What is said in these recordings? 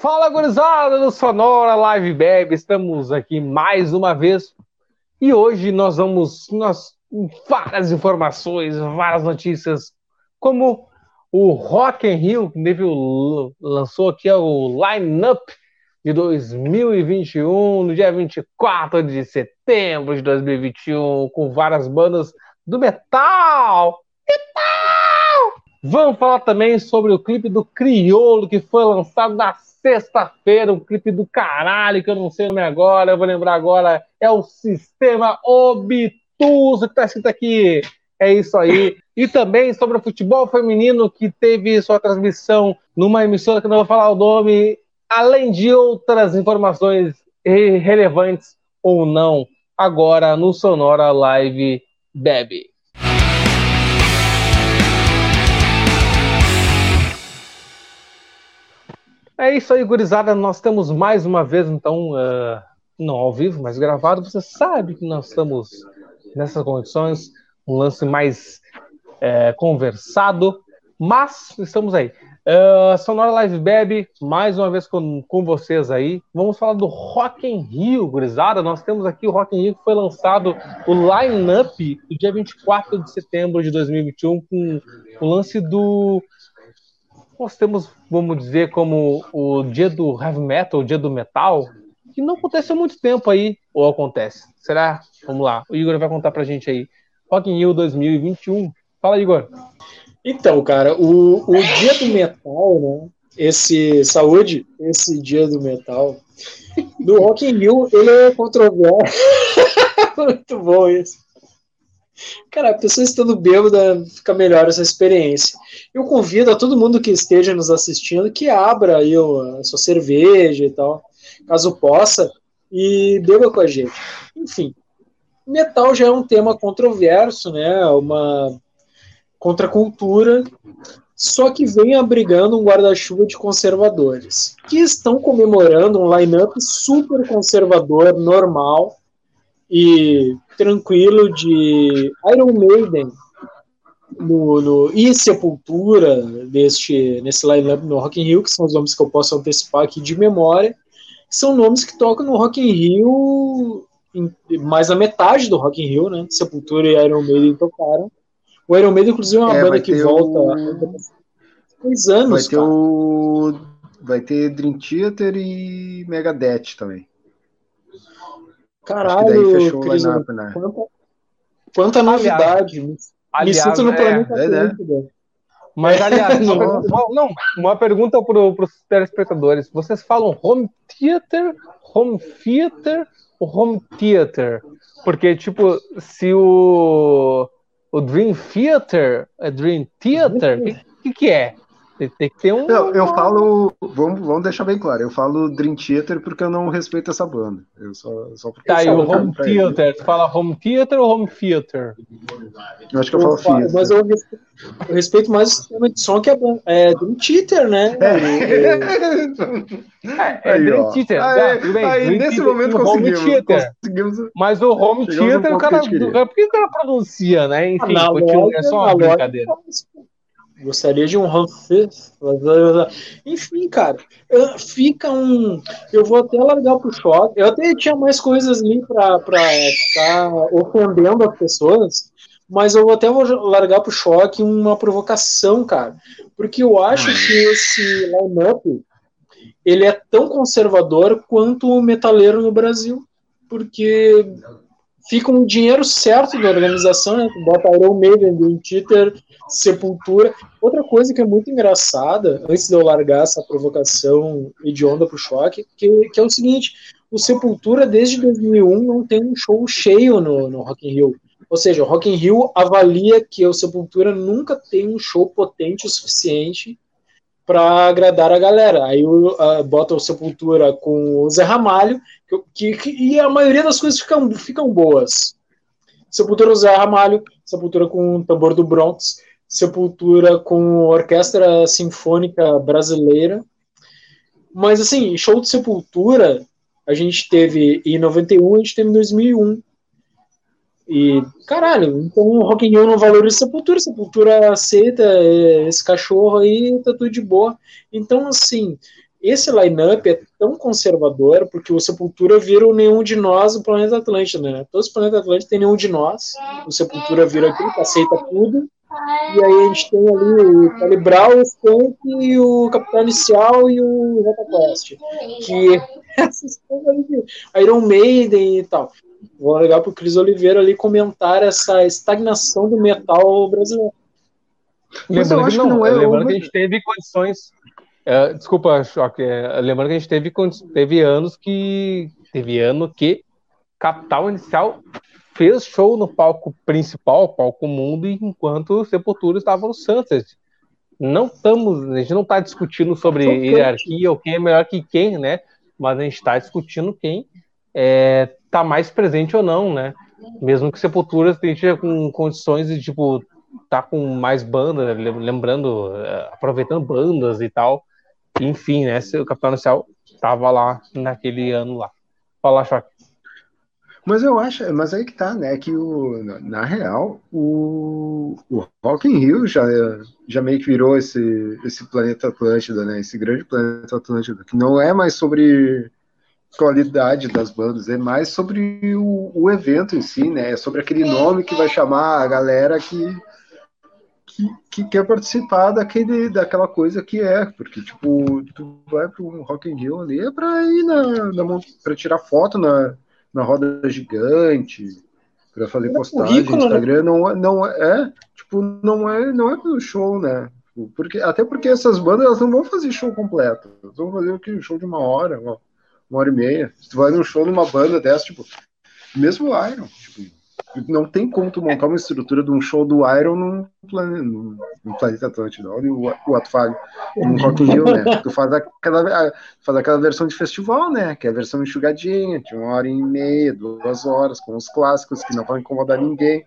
Fala, gurizada do Sonora Live Beb, estamos aqui mais uma vez e hoje nós vamos nós, várias informações, várias notícias, como o Rock in Rio, que lançou aqui o line-up de 2021, no dia 24 de setembro de 2021, com várias bandas do metal. Metal! Vamos falar também sobre o clipe do Criolo, que foi lançado na sexta-feira, um clipe do caralho, que eu não sei o nome agora, eu vou lembrar agora, é o Sistema Obtuso, que tá escrito aqui. É isso aí. E também sobre o futebol feminino, que teve sua transmissão numa emissora que não vou falar o nome, além de outras informações relevantes ou não, agora no Sonora Live Bebe. É isso aí, gurizada. Nós temos mais uma vez, então, uh, não ao vivo, mas gravado. Você sabe que nós estamos nessas condições, um lance mais é, conversado, mas estamos aí. Uh, Sonora Live Bebe, mais uma vez com, com vocês aí. Vamos falar do Rock in Rio, gurizada. Nós temos aqui o Rock in Rio que foi lançado o line-up do dia 24 de setembro de 2021 com o lance do nós temos, vamos dizer, como o dia do heavy metal, o dia do metal, que não acontece há muito tempo aí, ou acontece? Será? Vamos lá, o Igor vai contar pra gente aí. Rock in Rio 2021. Fala, Igor. Então, cara, o, o dia do metal, né? Esse, saúde, esse dia do metal, do Rock in Rio, ele é controverso. muito bom isso. Cara, a pessoa estando bêbada fica melhor essa experiência. Eu convido a todo mundo que esteja nos assistindo que abra aí a sua cerveja e tal, caso possa, e beba com a gente. Enfim, metal já é um tema controverso, né? Uma contracultura, só que vem abrigando um guarda-chuva de conservadores, que estão comemorando um line-up super conservador, normal, e tranquilo de Iron Maiden no, no, e Sepultura neste, nesse line-up no Rock in Rio, que são os nomes que eu posso antecipar aqui de memória, são nomes que tocam no Rock in Rio em, mais a metade do Rock in Rio, né? Sepultura e Iron Maiden tocaram. O Iron Maiden, inclusive, é uma é, banda que volta o... dois anos, vai ter. O... Vai ter Dream Theater e Megadeth também. Caralho, fechou Cris, o line né? quanta, quanta novidade. Aliás, Me sinto no é, planeta é, é. Mas, aliás, não, não, uma pergunta para os telespectadores. Vocês falam home theater, home theater ou home theater? Porque, tipo, se o, o Dream Theater é Dream Theater, o que, que, que é? Tem que ter um. Não, eu falo. Vamos, vamos deixar bem claro. Eu falo Dream Theater porque eu não respeito essa banda. Eu só, só porque tá, e o Home Theater? Tu fala Home Theater ou Home Theater? Eu acho que eu, eu falo Theater. Mas eu respeito, eu respeito mais o sistema de som que é, é Dream Theater, né? É, é, é Dream Theater. Aí, tá, bem. Aí, Dream nesse Theater, momento conseguimos, conseguimos. Mas o Home Theater, o cara. Por que o cara pronuncia, né? Enfim, continua, é só uma brincadeira. Gostaria de um Ramsés. Enfim, cara, fica um. Eu vou até largar pro choque. Eu até tinha mais coisas ali pra, pra ficar ofendendo as pessoas, mas eu vou até vou largar pro choque uma provocação, cara. Porque eu acho que esse line-up ele é tão conservador quanto o metaleiro no Brasil. Porque fica um dinheiro certo da organização, né? Bota Iron Maiden, Sepultura. Outra coisa que é muito engraçada, antes de eu largar essa provocação hedionda pro choque, que, que é o seguinte, o Sepultura desde 2001 não tem um show cheio no, no Rock in Rio. Ou seja, o Rock in Rio avalia que o Sepultura nunca tem um show potente o suficiente para agradar a galera. Aí uh, bota o Sepultura com o Zé Ramalho, que, que, e a maioria das coisas ficam, ficam boas. Sepultura Zé Ramalho, Sepultura com o tambor do Bronx, Sepultura com Orquestra Sinfônica Brasileira. Mas assim, show de Sepultura a gente teve em 91, a gente teve em 2001. E, caralho, então o Rock in Rio não valoriza Sepultura, Sepultura aceita esse cachorro aí, tá tudo de boa. Então, assim, esse line-up é tão conservador porque o Sepultura vira o nenhum de nós do planeta Atlântida, né? Todos os planetas Atlântida tem nenhum de nós. O Sepultura vira aquilo que aceita tudo. E aí a gente tem ali o Calibral, o Skunk e o Capitão Inicial e o Rota Quest. Que essas coisas ali, Iron Maiden e tal. Vou legal pro Cris Oliveira ali comentar essa estagnação do metal brasileiro. Lembrando que não, não é lembrando que a gente teve condições Uh, desculpa, Choque. É, lembrando que a gente teve, teve anos que. Teve ano que Capital Inicial fez show no palco principal, palco mundo, enquanto Sepultura estava no Sunset. Não estamos, a gente não está discutindo sobre hierarquia ou quem é melhor que quem, né? Mas a gente está discutindo quem está é, tá mais presente ou não, né? Mesmo que Sepultura esteja com condições de tipo tá com mais bandas, lembrando, é, aproveitando bandas e tal, enfim, né? O Capitão Inicial estava lá naquele ano lá. Fala, Choque. Mas eu acho, mas aí que tá, né? Que o, na real, o, o Rock in Rio já, já meio que virou esse, esse planeta Atlântida, né? Esse grande planeta Atlântida, que não é mais sobre qualidade das bandas, é mais sobre o, o evento em si, né? É sobre aquele nome que vai chamar a galera que que, que, quer participar daquele, daquela coisa que é, porque tipo, tu vai para um Rock in Rio ali é para ir na, na para tirar foto na, na roda gigante, para fazer é postagem no né? Instagram, não, é, não é, tipo, não é, não é pelo show, né? Porque, até porque essas bandas elas não vão fazer show completo, elas vão fazer o show de uma hora, uma, uma hora e meia. Se tu vai num show numa banda dessa, tipo, mesmo Iron, tipo, não tem como tu montar uma estrutura de um show do Iron num, plane, num, num planeta Atlântida. Olha o, o ato falho. Num Rock in Rio, né? Tu faz aquela, faz aquela versão de festival, né? Que é a versão enxugadinha, de uma hora e meia, duas horas, com os clássicos que não vão incomodar ninguém.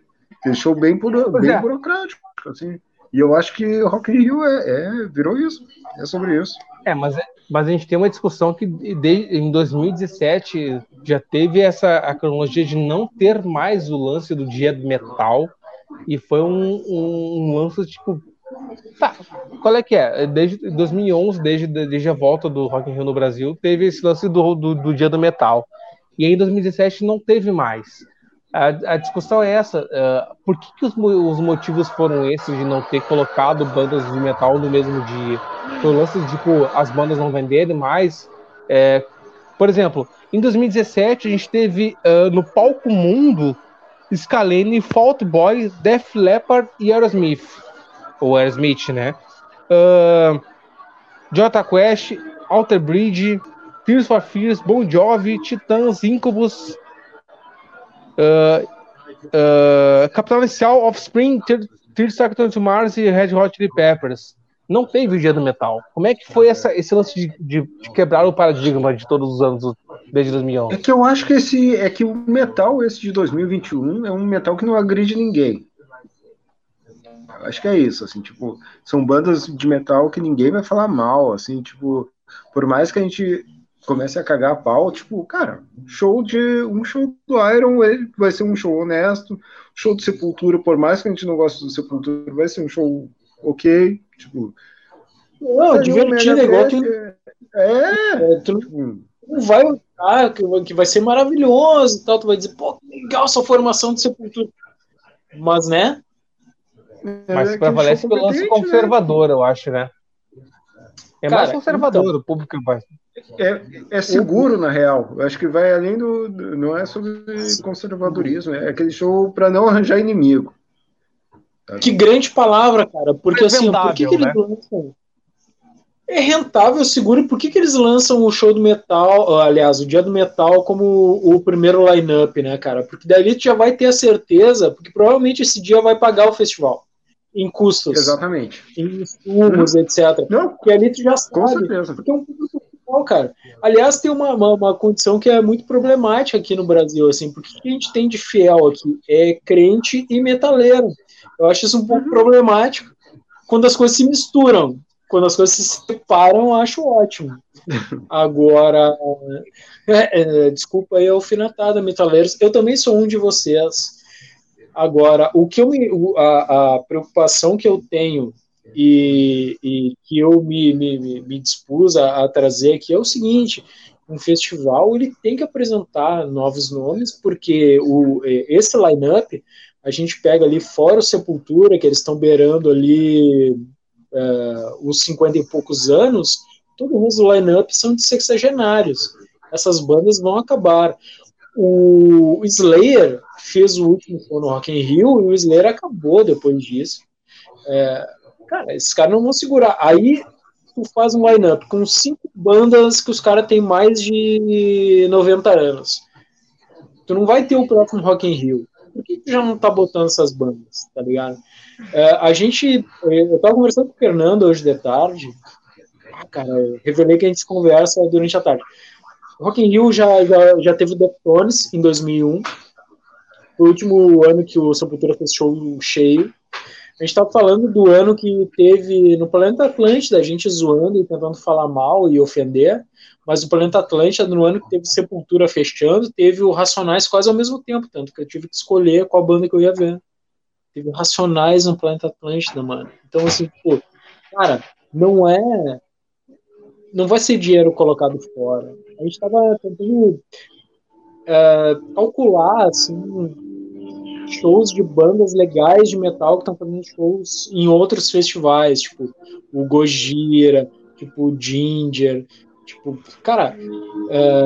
Show bem, bem é. burocrático, assim. E eu acho que o Rock in Rio é, é, virou isso. É sobre isso. É, mas, é, mas a gente tem uma discussão que em 2017 já teve essa a cronologia de não ter mais o lance do dia do metal e foi um, um, um lance tipo tá, qual é que é? Desde 2011, desde, desde a volta do Rock in Rio no Brasil, teve esse lance do, do, do dia do metal. E aí em 2017 não teve mais. A, a discussão é essa: uh, por que, que os, os, motivos foram esses de não ter colocado bandas de metal no mesmo dia? Foi o lance de tipo, as bandas não venderem mais. É, por exemplo, em 2017 a gente teve uh, no palco mundo Scalene, Fault Boy, Def Leppard e Aerosmith. Ou Aerosmith, né? Uh, Jota Quest, Alter Bridge, Tears for Fears, Bon Jovi, Titãs, Incubus, Uh, uh, Capitão Inicial, Offspring, Third Sector to Mars e Red Hot Chili Peppers. Não teve dia do metal. Como é que foi essa, esse lance de, de, de, quebrar o paradigma de todos os anos desde 2011? É que eu acho que esse é que o metal esse de 2021 é um metal que não agride ninguém. Acho que é isso, assim, tipo, são bandas de metal que ninguém vai falar mal, assim, tipo, por mais que a gente comece a cagar a pau, tipo, cara, show de um show do Iron, ele vai ser um show honesto, show do Sepultura, por mais que a gente não goste do Sepultura, vai ser um show ok, tipo, não, divertido, é igual que é, é, tu tipo, não vai ah, que, que vai ser maravilhoso e tal, tu vai dizer, pô, que legal essa formação do Sepultura, mas né? Mas é, prevalece pelo lance né? conservador, né? eu acho, né? É Cara, mais conservador, então, o público vai. É, é seguro, na real. Eu acho que vai além do. Não é sobre conservadorismo, é aquele show para não arranjar inimigo. Que grande palavra, cara. Porque assim, por que, que eles né? lançam? É rentável, seguro. Por que, que eles lançam o show do metal, aliás, o dia do metal, como o, primeiro line-up, né, cara? Porque daí tu já vai ter a certeza, porque provavelmente esse dia vai pagar o festival em custos. Exatamente. Em insumos, etc. Não, porque ali tu já sabe. Com certeza. Porque é um público final, cara. Aliás, tem uma, uma, uma, condição que é muito problemática aqui no Brasil, assim, porque o que a gente tem de fiel aqui é crente e metaleiro. Eu acho isso um pouco uhum. problemático quando as coisas se misturam. Quando as coisas se separam, eu acho ótimo. Agora, é, é, desculpa aí, alfinetada, metaleiros. Eu também sou um de vocês Agora, o que eu me, a, a preocupação que eu tenho e, e que eu me, me, me dispus a, a, trazer aqui é o seguinte: um festival ele tem que apresentar novos nomes, porque o, esse line-up a gente pega ali fora o Sepultura, que eles estão beirando ali uh, os 50 e poucos anos, todo o resto do line-up são de sexagenários. Essas bandas vão acabar. O Slayer fez o último show no Rock in Rio e o Slayer acabou depois disso. É, cara, esses caras não vão segurar. Aí tu faz um line-up com cinco bandas que os caras têm mais de 90 anos. Tu não vai ter o próximo Rock in Rio. Por que tu já não tá botando essas bandas, tá ligado? É, a gente, eu tava conversando com o Fernando hoje de tarde, ah, cara, revelei que a gente conversa durante a tarde. Rock in Rio já, já, já teve o Deftones em 2001, o último ano que o Sepultura fez show cheio, a gente estava falando do ano que teve no Planeta Atlântida, a gente zoando e tentando falar mal e ofender, mas o Planeta Atlântida, no ano que teve Sepultura fechando, teve o Racionais quase ao mesmo tempo, tanto que eu tive que escolher qual banda que eu ia ver. Teve Racionais no Planeta Atlântida, mano. Então, assim, pô, cara, não é. Não vai ser dinheiro colocado fora. A gente estava tentando é, calcular, assim, shows de bandas legais de metal que estão fazendo shows em outros festivais, tipo o Gojira, tipo o Ginger, tipo, cara, é,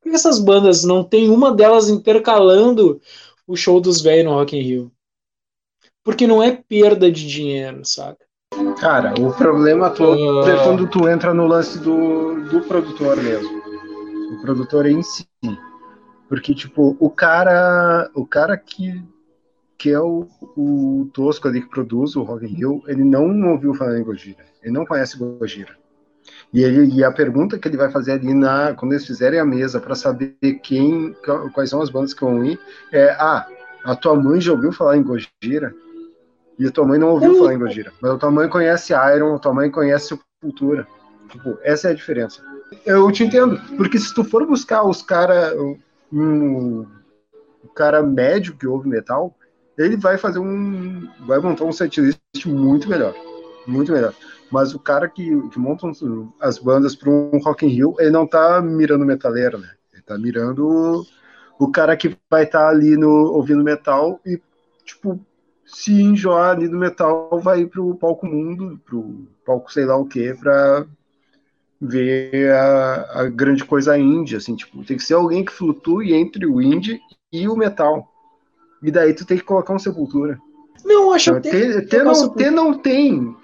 por que essas bandas não tem uma delas intercalando o show dos velhos no Rock in Rio? Porque não é perda de dinheiro, saca? Cara, o problema todo é quando tu entra no lance do, do produtor mesmo. O produtor em si. Porque, tipo, o cara. O cara que, que é o, o tosco ali que produz o Rock in Rio, ele não ouviu falar em Gojira. Ele não conhece Gojira. E, ele, e a pergunta que ele vai fazer ali na, quando eles fizerem a mesa para saber quem, quais são as bandas que vão ir, é: ah, a tua mãe já ouviu falar em Gojira? E tua mãe não ouviu falar em Gojira. Mas a tua mãe conhece Iron, a tua mãe conhece Sepultura. Tipo, essa é a diferença. Eu te entendo. Porque se tu for buscar os caras. Um, o cara médio que ouve metal, ele vai fazer um. Vai montar um setlist muito melhor. Muito melhor. Mas o cara que, que monta as bandas para um Rock in Rio, ele não tá mirando metaleiro, né? Ele tá mirando o cara que vai estar tá ali no, ouvindo metal e, tipo, se enjoar ali do metal, vai pro palco mundo, pro palco sei lá o que, pra ver a, a, grande coisa indie, assim, tipo, tem que ser alguém que flutue entre o indie e o metal. E daí tu tem que colocar uma sepultura. Não, acho que tem, tem, não, tem, não tem.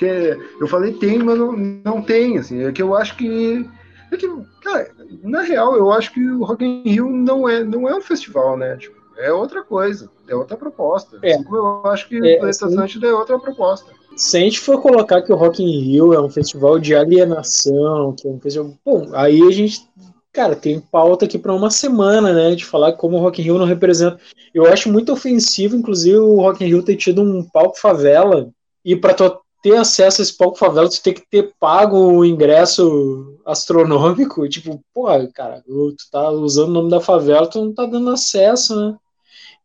eu falei tem, mas não, não tem, assim, é que eu acho que é que, cara, na real, eu acho que o Rock in Rio não é, não é um festival, né? Tipo, é outra coisa, é outra proposta. É. Assim eu acho que é, o Planeta Atlântida é outra proposta. Se a gente for colocar que o Rock in Rio é um festival de alienação, que é um festival. Bom, aí a gente, cara, tem pauta aqui para uma semana, né? De falar como o Rock in Rio não representa. Eu acho muito ofensivo, inclusive, o Rock in Rio ter tido um palco favela. E para ter acesso a esse palco favela, tu tem que ter pago o ingresso astronômico. Tipo, porra, cara, tu tá usando o nome da favela, tu não tá dando acesso, né?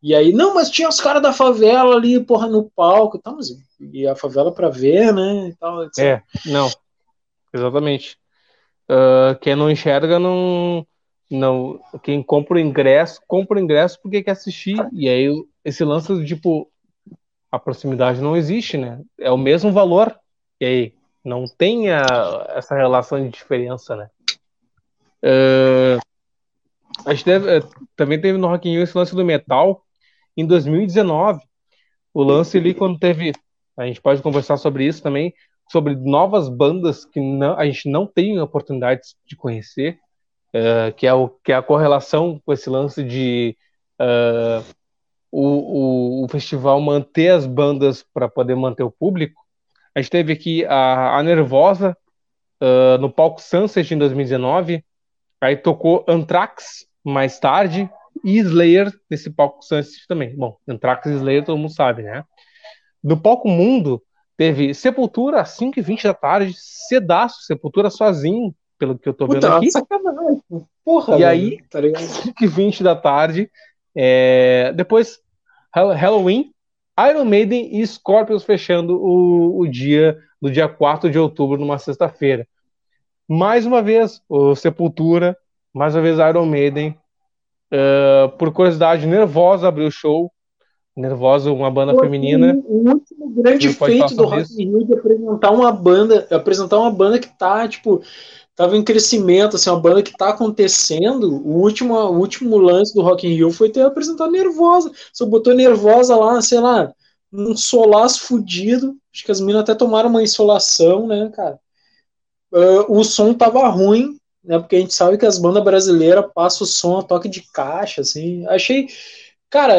E aí, não, mas tinha os caras da favela ali, porra, no palco, tá, mas e a favela para ver, né? E tal, etc. É, não, exatamente. Uh, quem não enxerga não, não, quem compra o ingresso compra o ingresso porque quer assistir. E aí esse lance tipo a proximidade não existe, né? É o mesmo valor. E aí não tem a, essa relação de diferença, né? Uh, a gente deve, eh, também teve no Rock in Rio esse lance do metal em 2019. O lance ali, quando teve. A gente pode conversar sobre isso também, sobre novas bandas que não, a gente não tem oportunidades de conhecer, uh, que, é o, que é a correlação com esse lance de uh, o, o, o, festival manter as bandas para poder manter o público. A gente teve aqui a, a Nervosa uh, no palco Sunset em 2019, aí tocou Anthrax mais tarde, e Slayer nesse palco Sunset também. Bom, Anthrax e Slayer todo mundo sabe, né? No palco Mundo, teve Sepultura às 5h20 da tarde, Cedaço, Sepultura sozinho, pelo que eu tô vendo Puta, aqui. Sacanagem. Porra, e velho, aí, tá ligado? 5h20 da tarde, é, depois Hall- Halloween, Iron Maiden e Scorpions fechando o, o dia do dia 4 de outubro, numa sexta-feira. Mais uma vez, o Sepultura, mais uma vez Iron Maiden. Uh, por curiosidade, Nervosa abriu o show. Nervosa, uma banda feminina. O último grande feito do Rock in Rio de apresentar uma banda, apresentar uma banda que tá, tipo, tava em crescimento, assim, uma banda que tá acontecendo. O último, o último lance do Rock in Rio foi ter apresentado Nervosa. Você botou Nervosa lá, sei lá, num solaço fudido. Acho que as minas até tomaram uma insolação, né, cara? Ah, o som tava ruim, né? Porque a gente sabe que as bandas brasileiras passam o som a toque de caixa, assim. Achei, cara,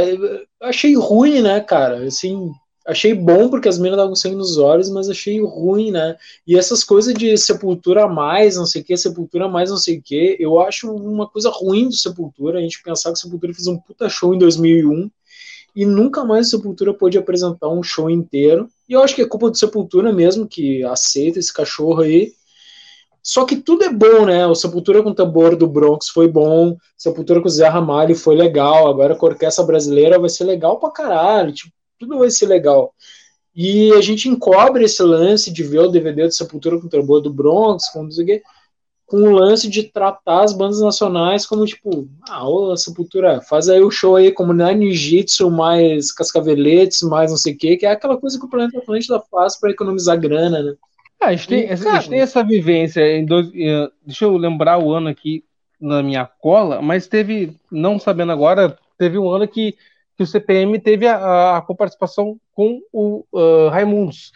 achei ruim, né, cara? Assim, achei bom porque as minas estavam sangue nos olhos, mas achei ruim, né? E essas coisas de sepultura mais, não sei o que, sepultura mais, não sei o que, eu acho uma coisa ruim do Sepultura, a gente pensar que o Sepultura fez um puta show em 2001 e nunca mais o Sepultura pôde apresentar um show inteiro. E eu acho que é culpa do Sepultura mesmo, que aceita esse cachorro aí. Só que tudo é bom, né? O Sepultura com o tambor do Bronx foi bom, Sepultura com o Zé Ramalho foi legal, agora com a orquestra brasileira vai ser legal pra caralho, tipo, tudo vai ser legal. E a gente encobre esse lance de ver o DVD do Sepultura com o tambor do Bronx, com, o quê, com o lance de tratar as bandas nacionais como, tipo, ah, ô Sepultura, faz aí o show aí, comunidade ninjitsu, mais cascaveletes, mais não sei o quê, que é aquela coisa que o Planeta Atlântida faz para economizar grana, né? Ah, a, gente tem, E, a gente tem essa vivência. Em dois, deixa eu lembrar o ano aqui na minha cola, mas teve, não sabendo agora, teve um ano que, que o CPM teve a, a coparticipação com o ah, Raimundos.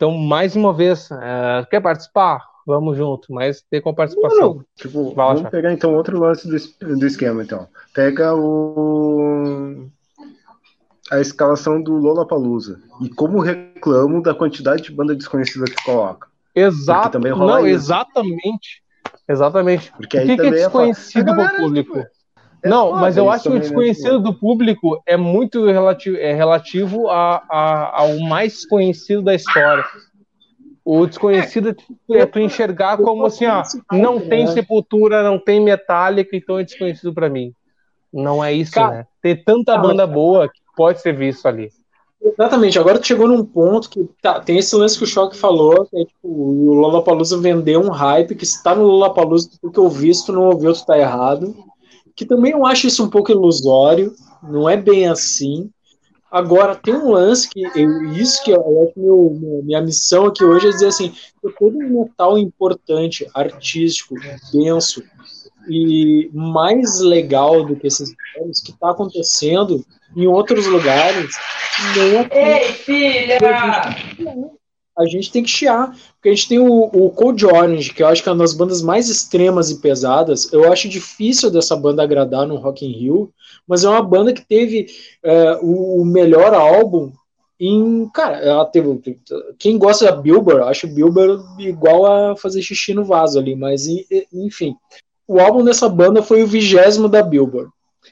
Então, mais uma vez, eh, quer participar? Vamos junto, mas ter coparticipação. Tipo, Vai lá, vamos Chá. pegar então outro lance do, do esquema, então. Pega o a escalação do Lollapalooza e como reclamo da quantidade de banda desconhecida que coloca. Exato. Também rola Não, isso. exatamente. Exatamente. Porque O que, que é foda. desconhecido pro galera, público? tipo, é Não, foda mas eu acho que o né? desconhecido do público é muito relativo, é relativo a, a- ao mais conhecido da história. O desconhecido é tu enxergar como assim, ó, não tem sepultura, não tem metálica, então é desconhecido pra mim. Não é isso, Cara, né? Tem tanta cara, banda boa que pode ser visto ali. Exatamente, agora tu chegou num ponto que tá, tem esse lance que o Choque falou, que é tipo, o Lollapalooza vendeu um hype, que se tá no Lollapalooza, tu tem que ouvir, se tu não ouviu, tu tá errado. Que também eu acho isso um pouco ilusório, não é bem assim. Agora, tem um lance que eu, isso que eu acho meu, minha missão aqui hoje é dizer assim, todo um metal importante, artístico, denso e mais legal do que esses jogos que está acontecendo em outros lugares, não aqui. Ei, filha! A gente tem que chiar, porque a gente tem o, o Cold Orange, que eu acho que é uma das bandas mais extremas e pesadas. Eu acho difícil dessa banda agradar no Rock in Rio, mas é uma banda que teve é, o, o melhor álbum em. Cara, ela teve. Quem gosta da Billboard, acho Billboard igual a fazer xixi no vaso ali, mas enfim. O álbum dessa banda foi o vigésimo da Billboard.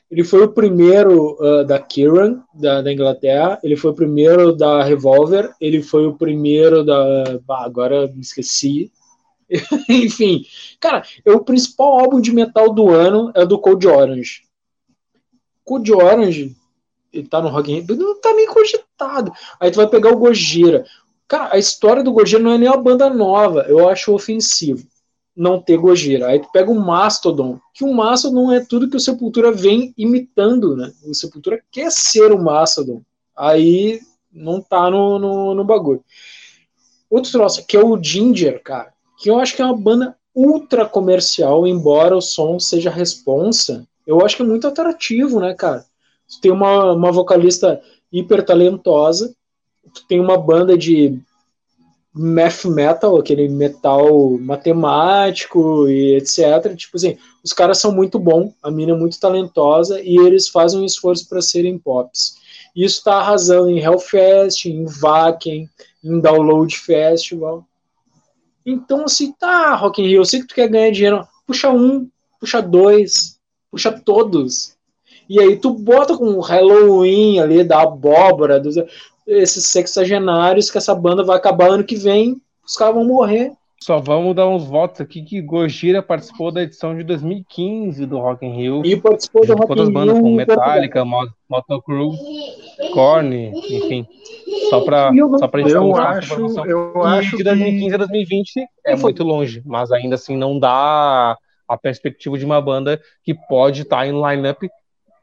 Ele foi o primeiro uh, da Kieran, da, da Inglaterra. Ele foi o primeiro da Revolver. Ele foi o primeiro da. Agora me esqueci. Enfim, cara, é o principal álbum de metal do ano é do Cold Orange. Cold Orange, ele tá no Rock in Rio, não tá nem cogitado. Aí tu vai pegar o Gojira. Cara, a história do Gojira não é nem uma banda nova. Eu acho ofensivo não ter Gojira. Aí tu pega o Mastodon, que o Mastodon é tudo que o Sepultura vem imitando, né? O Sepultura quer ser o Mastodon. Aí não tá no, no, no bagulho. Outro troço, que é o Ginger, cara, que eu acho que é uma banda ultra comercial, embora o som seja responsa, eu acho que é muito atrativo, né, cara? Tu tem uma, uma vocalista hiper talentosa, tu tem uma banda de math metal, aquele metal matemático e etc. Tipo assim, os caras são muito bons, a mina é muito talentosa e eles fazem um esforço para serem pops. Isso está arrasando em Hellfest, em Wacken, em Download Festival. Então, assim, tá, Rock in Rio, eu sei que tu quer ganhar dinheiro, puxa um, puxa dois, puxa todos. E aí tu bota com o Halloween ali, da abóbora, dos, esses sexagenários, que essa banda vai acabar ano que vem, os caras vão morrer. Só vamos dar uns votos aqui que Gojira participou da edição de 2015 do Rock in Rio. E participou do Rock in bandas Rio como em Portugal. Metallica, Mo- Motley Crue, Korn, enfim. Só não- só pra gente Eu acho, informação. eu E acho de que 2015 a 2020 é Foi. muito longe, mas ainda assim não dá a perspectiva de uma banda que pode estar em line-up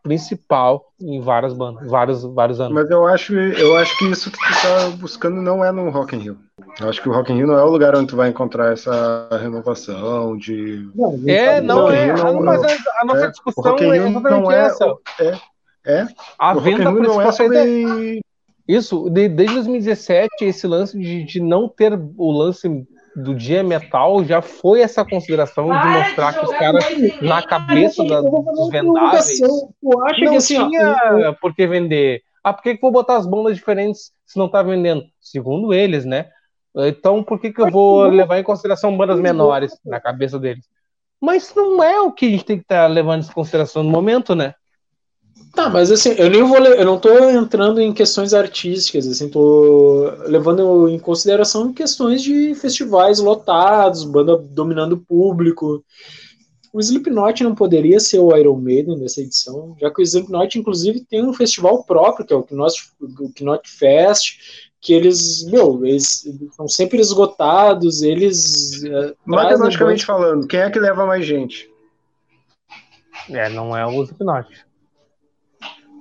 principal em várias bandas, vários, vários anos. Mas eu acho, eu acho que isso que tu tá buscando não é no Rock in Rio. Eu acho que o Rock in Rio não é o lugar onde tu vai encontrar essa renovação de... Não, É, sabe, não é. Rio não- mas a, a nossa é, discussão Rock in é exatamente não é- essa. É, é. A o Rock in venda não é é sobre... Isso, de- desde 2017, esse lance de, de não ter o lance do dia metal já foi essa consideração de mostrar que os caras, na cabeça da- dos vendáveis, acha que não assim, ó, tinha por que vender. Ah, por que, que vou botar as bandas diferentes se não tá vendendo? Segundo eles, né? Então, por que, que eu vou levar em consideração bandas menores na cabeça deles? Mas não é o que a gente tem que estar levando em consideração no momento, né? Tá, mas assim, eu nem vou, eu não tô entrando em questões artísticas, assim, tô levando em consideração questões de festivais lotados, banda dominando o público. O Slipknot não poderia ser o Iron Maiden nessa edição, já que o Slipknot, inclusive, tem um festival próprio, que é o Knot, o Knot Fest, que eles, meu, eles são sempre esgotados, eles... eh, Matematicamente falando, quem é que leva mais gente? É, não é o Slipknot.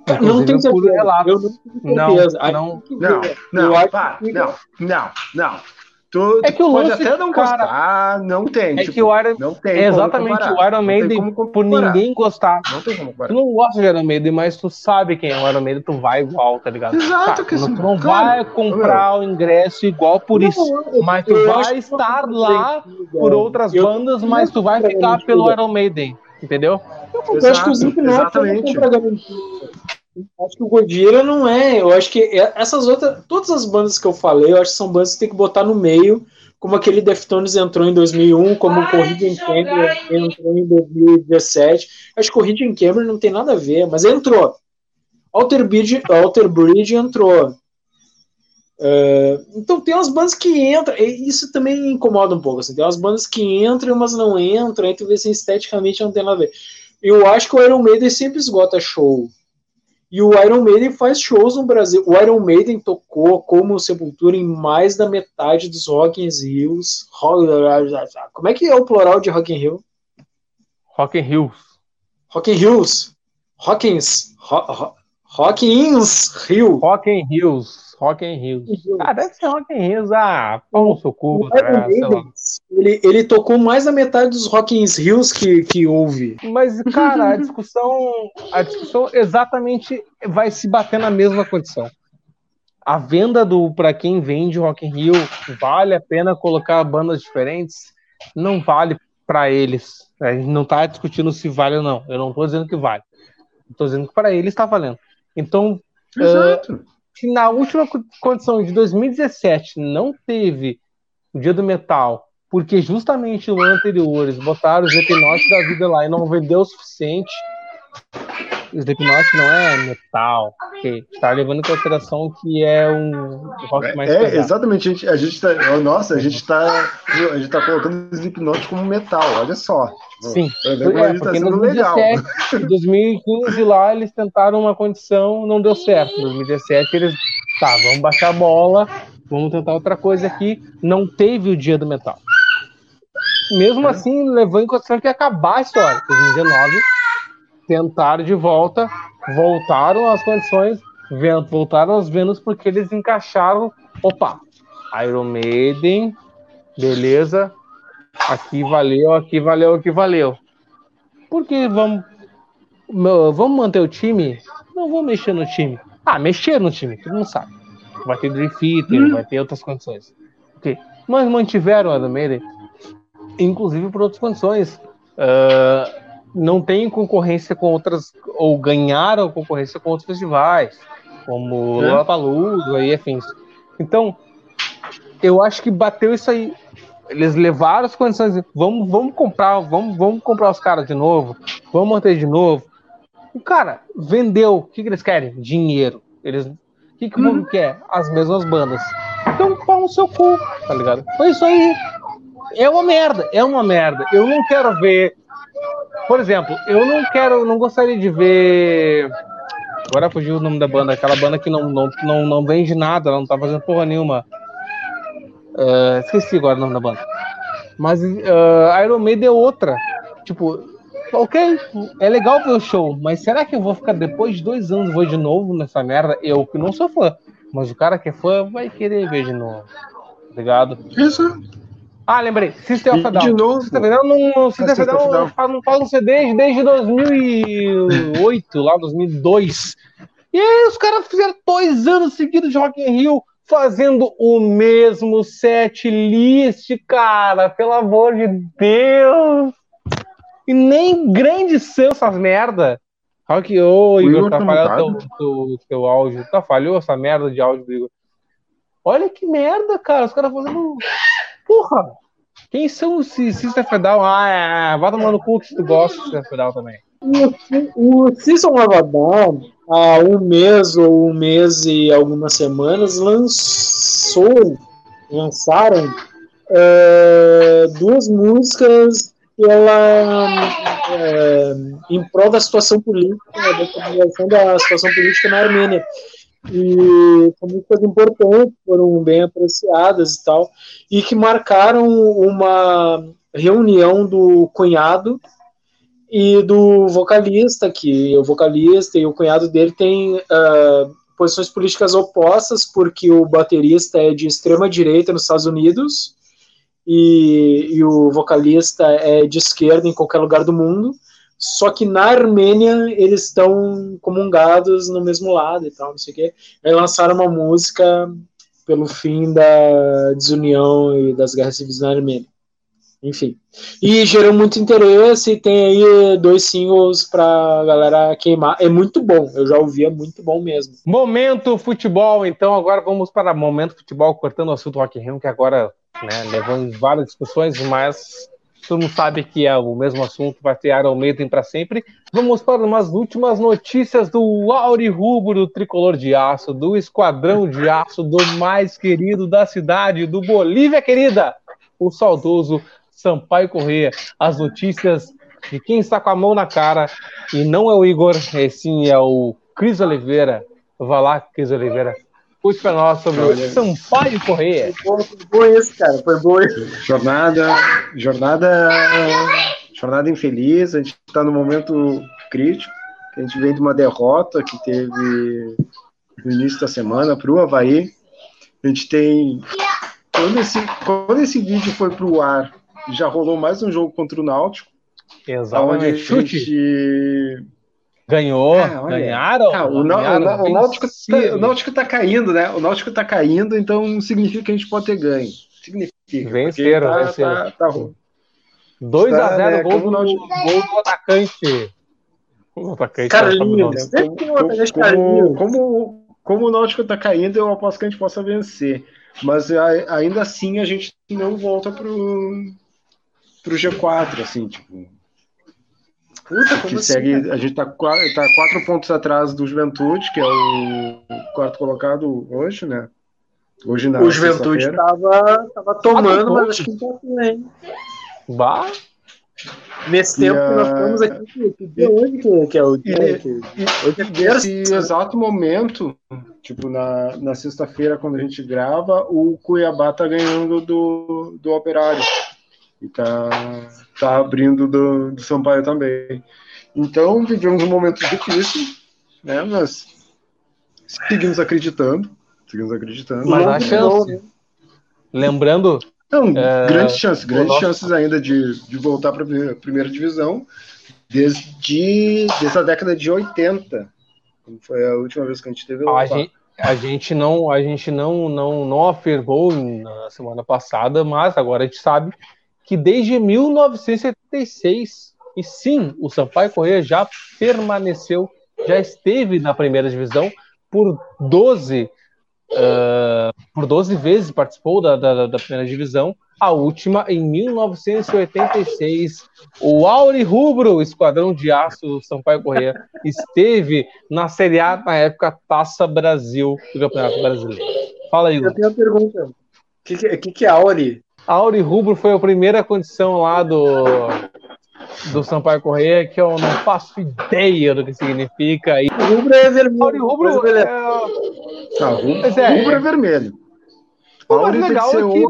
Não Inclusive, tenho por certeza, relatos. eu não tenho Não, certeza. Não. Não, não, Eu acho pá, que- não, não, não. Tu, É que o tu pode lance, até não cara, gostar, não tem. É tipo, que o Iron, não tem é exatamente o Iron Não Maiden, por ninguém gostar. Não tem como Tu comparar. não gosta de Iron Maiden, mas tu sabe quem é o Iron Maiden, tu vai igual, tá ligado? Exato, Tá, que tu assim, não claro. vai comprar o ingresso igual por isso. Não, Mas tu eu vai estar não lá tem, por outras Eu- bandas, mas tu vai ficar pelo Iron Maiden, entendeu? Eu acho que o Exato, Slipknot não exatamente. Acho que o Gojira não é. Eu acho que é- essas outras. Todas as bandas que eu falei, eu acho que são bandas que tem que botar no meio. Como aquele Deftones entrou em 2001, como o Corrida em Camber entrou em 2017. Acho que o Corrida em Camber não tem nada a ver, mas entrou. Alter Bridge, Alter Bridge entrou. É, então tem umas bandas que entram, e isso também incomoda um pouco. Assim, tem umas bandas que entram, mas não entram, aí tu vê se esteticamente não tem nada a ver. Eu acho que o Iron Maiden sempre esgota show. E o Iron Maiden faz shows no Brasil. O Iron Maiden tocou como Sepultura em mais da metade dos Rock in Rios. Como é que é o plural de Rock in Rio? Rock in Rio. Rock in Rios. Rockins. Ro, ro, Rock ins Rio. Rock in Rios. Rock in Rios. Ah, deve ser Rock in Rios. Ah, pau no seu cu, ele, ele tocou mais da metade dos Rock in Rios que, que houve. Mas, cara, a discussão, a discussão exatamente vai se bater na mesma condição. A venda do para quem vende Rock in Rio vale a pena colocar bandas diferentes? Não vale para eles. A gente não tá discutindo se vale ou não. Eu não tô dizendo que vale. Estou dizendo que para eles está valendo. Então, Exato. Se na última co- condição de 2017 não teve o Dia do Metal, porque justamente no ano anterior eles botaram o Slipknot da vida lá e não vendeu o suficiente, Slipknot não é metal, ok? Está levando em consideração que é um rock mais É, pesado. exatamente, a gente, a gente tá. oh, Nossa, a gente tá. A gente tá colocando o Slipknot como metal, olha só. Sim, a é, tá porque em sendo legal. 2017, em 2015 lá eles tentaram uma condição, não deu certo. Em 2017 eles, tá, vamos baixar a bola, vamos tentar outra coisa aqui. Não teve o dia do metal. Mesmo assim, levou em consideração que ia acabar a história. 2019, tentaram de volta, voltaram às condições, voltaram às vendas porque eles encaixaram. Opa, Iron Maiden, beleza, aqui valeu, aqui valeu, aqui valeu. Porque vamos, vamos manter o time? Não vou mexer no time. Ah, mexer no time, todo mundo sabe. Vai ter Dream Theater, vai ter outras condições. Ok. Mas mantiveram o Iron Maiden, inclusive por outras condições. Ah, não tem concorrência com outras, ou ganharam concorrência com outros festivais, como É. Lollapalooza e afins. Então, eu acho que bateu isso aí. Eles levaram as condições, vamos, vamos comprar, vamos, vamos comprar os caras de novo, vamos manter de novo. O cara vendeu, o que, que eles querem? Dinheiro. Eles, o que, que o povo quer? As mesmas bandas. Então, pau no seu cu, tá ligado? Foi isso aí. é uma merda, é uma merda. Eu não quero ver. Por exemplo, eu não quero, não gostaria de ver. Agora fugiu o nome da banda, aquela banda que não, não, não, não vende nada, ela não tá fazendo porra nenhuma. Uh, esqueci agora o nome da banda. Mas uh, Iron Maiden é outra. Tipo, ok, é legal ver o show, mas será que eu vou ficar depois de dois anos, vou de novo nessa merda? Eu que não sou fã, mas o cara que é fã vai querer ver de novo. Obrigado. Isso. Ah, lembrei. System of a Down. De novo. System of a Down não, System of a Down não, faz um CD desde 2008, lá 2002. E aí os caras fizeram dois anos seguidos de Rock in Rio fazendo o mesmo set list, cara. Pelo amor de Deus. E nem grande são essas merda. Rock, ô, Igor, tá falhando mutado. teu, teu, teu áudio. Tá falhou essa merda de áudio do Igor. Olha que merda, cara. Os caras fazendo. Porra! Quem são os System Down? Ah, é, vai tomar no cu que tu gosta de System Down também. O, o System Down, há um mês ou um mês e algumas semanas, lançou, lançaram é, duas músicas pela, é, em prol da situação política, da estabilização da situação política na Armênia. E são músicas importantes, foram bem apreciadas e tal, e que marcaram uma reunião do cunhado e do vocalista, que o vocalista e o cunhado dele têm uh, posições políticas opostas, porque o baterista é de extrema direita nos Estados Unidos e, e o vocalista é de esquerda em qualquer lugar do mundo. Só que na Armênia eles estão comungados no mesmo lado e tal, não sei o quê. Aí lançaram uma música pelo fim da desunião e das guerras civis na Armênia. Enfim. E gerou muito interesse tem aí dois singles pra galera queimar. É muito bom, eu já ouvi, é muito bom mesmo. Momento futebol, então agora vamos para momento futebol, cortando o assunto Rock Rio, que agora né, em várias discussões, mas todo mundo sabe que é o mesmo assunto, vai ter Iron Maiden para sempre. Vamos para umas últimas notícias do Auri Rubro, tricolor de aço, do esquadrão de aço, do mais querido da cidade, do Bolívia querida, o saudoso Sampaio Corrêa. As notícias de quem está com a mão na cara, e não é o Igor, e sim é o Cris Oliveira. Vai lá, Cris Oliveira. Conte para nós sobre o Olha. Sampaio Corrêa. Foi bom, foi bom esse, cara, foi bom esse. Jornada, jornada, jornada infeliz. A gente está no momento crítico. A gente vem de uma derrota que teve no início da semana para o Havaí. A gente tem. Quando esse, quando esse vídeo foi para o ar, já rolou mais um jogo contra o Náutico. Onde a Exatamente. Chute. gente Ganhou, olha. ganharam. Ah, o, ganharam, o Náutico tá, o Náutico tá caindo, né? O Náutico tá caindo, então significa que a gente pode ter ganho. Significa. Venceram, tá, venceram. Tá, tá ruim. 2x0 Tá, né, gol, do, nós- gol do atacante. O atacante Carlinhos, sempre tem um Como, atacante como, Carlinhos. como, como o Náutico tá caindo, eu aposto que a gente possa vencer. Mas a- ainda assim a gente não volta pro, pro G4, assim, tipo. Puta, Que como assim? segue, cara? a gente tá, qua- tá quatro pontos atrás do Juventude, que é o quarto colocado hoje, né? Hoje na O Juventude sexta-feira. tava, tomando, mas acho que não tá assim, hein? Bah, Nesse E tempo que nós estamos aqui, que, que dia hoje que, que é o dia? E- que- E, Hoje é e nesse exato momento, tipo, na, na sexta-feira, quando a gente grava, o Cuiabá tá ganhando do, do Operário. E tá, tá abrindo do, do Sampaio também. Então, vivemos um momento difícil, né? Mas seguimos acreditando. Seguimos acreditando. Mas há chance. lembrando, Não, É, grandes chances, grandes chances ainda de, de voltar para a primeira divisão desde, desde a década de 80. quando Foi a última vez que a gente teve a gente, a gente não, a gente não, não, não afirmou na semana passada, mas agora a gente sabe que desde 1976, e sim, o Sampaio Corrêa já permaneceu, já esteve na primeira divisão por 12, ah, por 12 vezes participou da, da, da primeira divisão, a última em 1986. O Auri Rubro, Esquadrão de Aço Sampaio Corrêa, esteve na Série A na época Taça Brasil do Campeonato Brasileiro. Fala aí, Eu tenho uma pergunta. O que, que, que, que é Auri? Auri Rubro foi a primeira condição lá do, do Sampaio Correia que eu não faço ideia do que significa. E... O rubro é vermelho. Auri Rubro é... Ah, rubro, Mas é- rubro é vermelho. O mais legal é que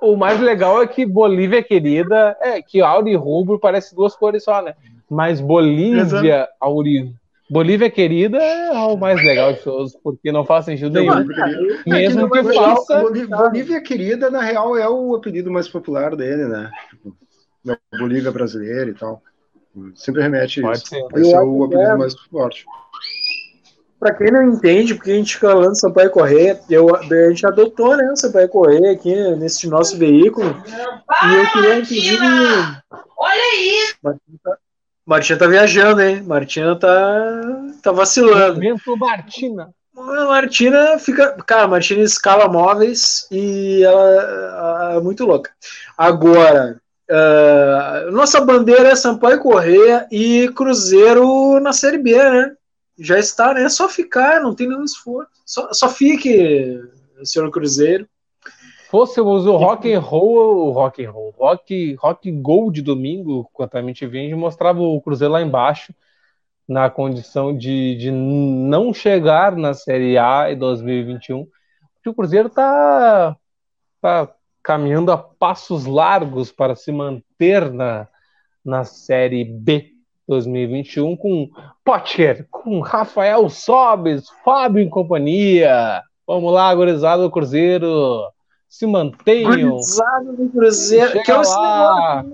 o mais legal é que Bolívia querida é que Auri e Rubro parece duas cores só, né? Mas Bolívia, Auri, Bolívia querida é o mais legal de todos, porque não faz sentido nenhum. É, Mesmo que é faça. Bolívia, Bolívia querida, na real, é o apelido mais popular dele, né? Tipo, da Bolívia brasileira e tal. Sempre remete a isso. ser. Vai ser Eu o que apelido é. mais forte. Pra quem não entende, porque a gente fica falando Sampaio Correia, eu, a gente adotou, né, o Sampaio Correia aqui nesse nosso veículo. E eu queria, inclusive. Olha isso! Martinha tá, viajando, hein? Martina tá, tá vacilando. Vento Martina. A Martina fica. Cara, a Martina escala móveis e ela, é muito louca. Agora, ah, nossa bandeira é Sampaio Correia e Cruzeiro na Série B, né? Já está, né? É só ficar, não tem nenhum esforço. Só, só fique, senhor Cruzeiro. Fôssemos o rock and roll, o rock and roll, rock, rock gol de domingo, quanto a gente vende, mostrava o Cruzeiro lá embaixo, na condição de, de não chegar na Série A em 2021, porque o Cruzeiro está tá caminhando a passos largos para se manter na, na Série B 2021 com Potker, com Rafael Sobes, Fábio em companhia. Vamos lá, gurizada do Cruzeiro. Se mantenham. Gurizada do Cruzeiro. Que é lá.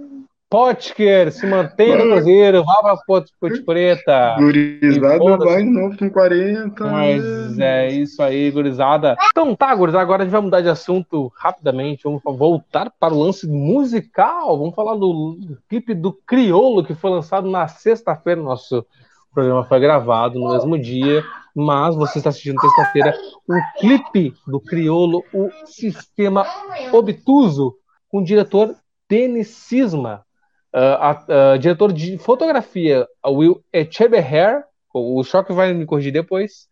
Potker, se mantenha no Cruzeiro. Vá pra Ponte Preta. Gurizada vai de novo com 40. Mas é isso aí, gurizada. Então tá, gurizada, agora a gente vai mudar de assunto rapidamente. Vamos voltar para o lance musical. Vamos falar do clipe do Criolo, que foi lançado na sexta-feira. Nosso programa foi gravado no mesmo dia, mas você está assistindo terça-feira o clipe do Criolo, o Sistema Obtuso, com o diretor Denis Sisma. Ah, a- a- diretor de fotografia, Will Echeverher, o Choque vai me corrigir depois.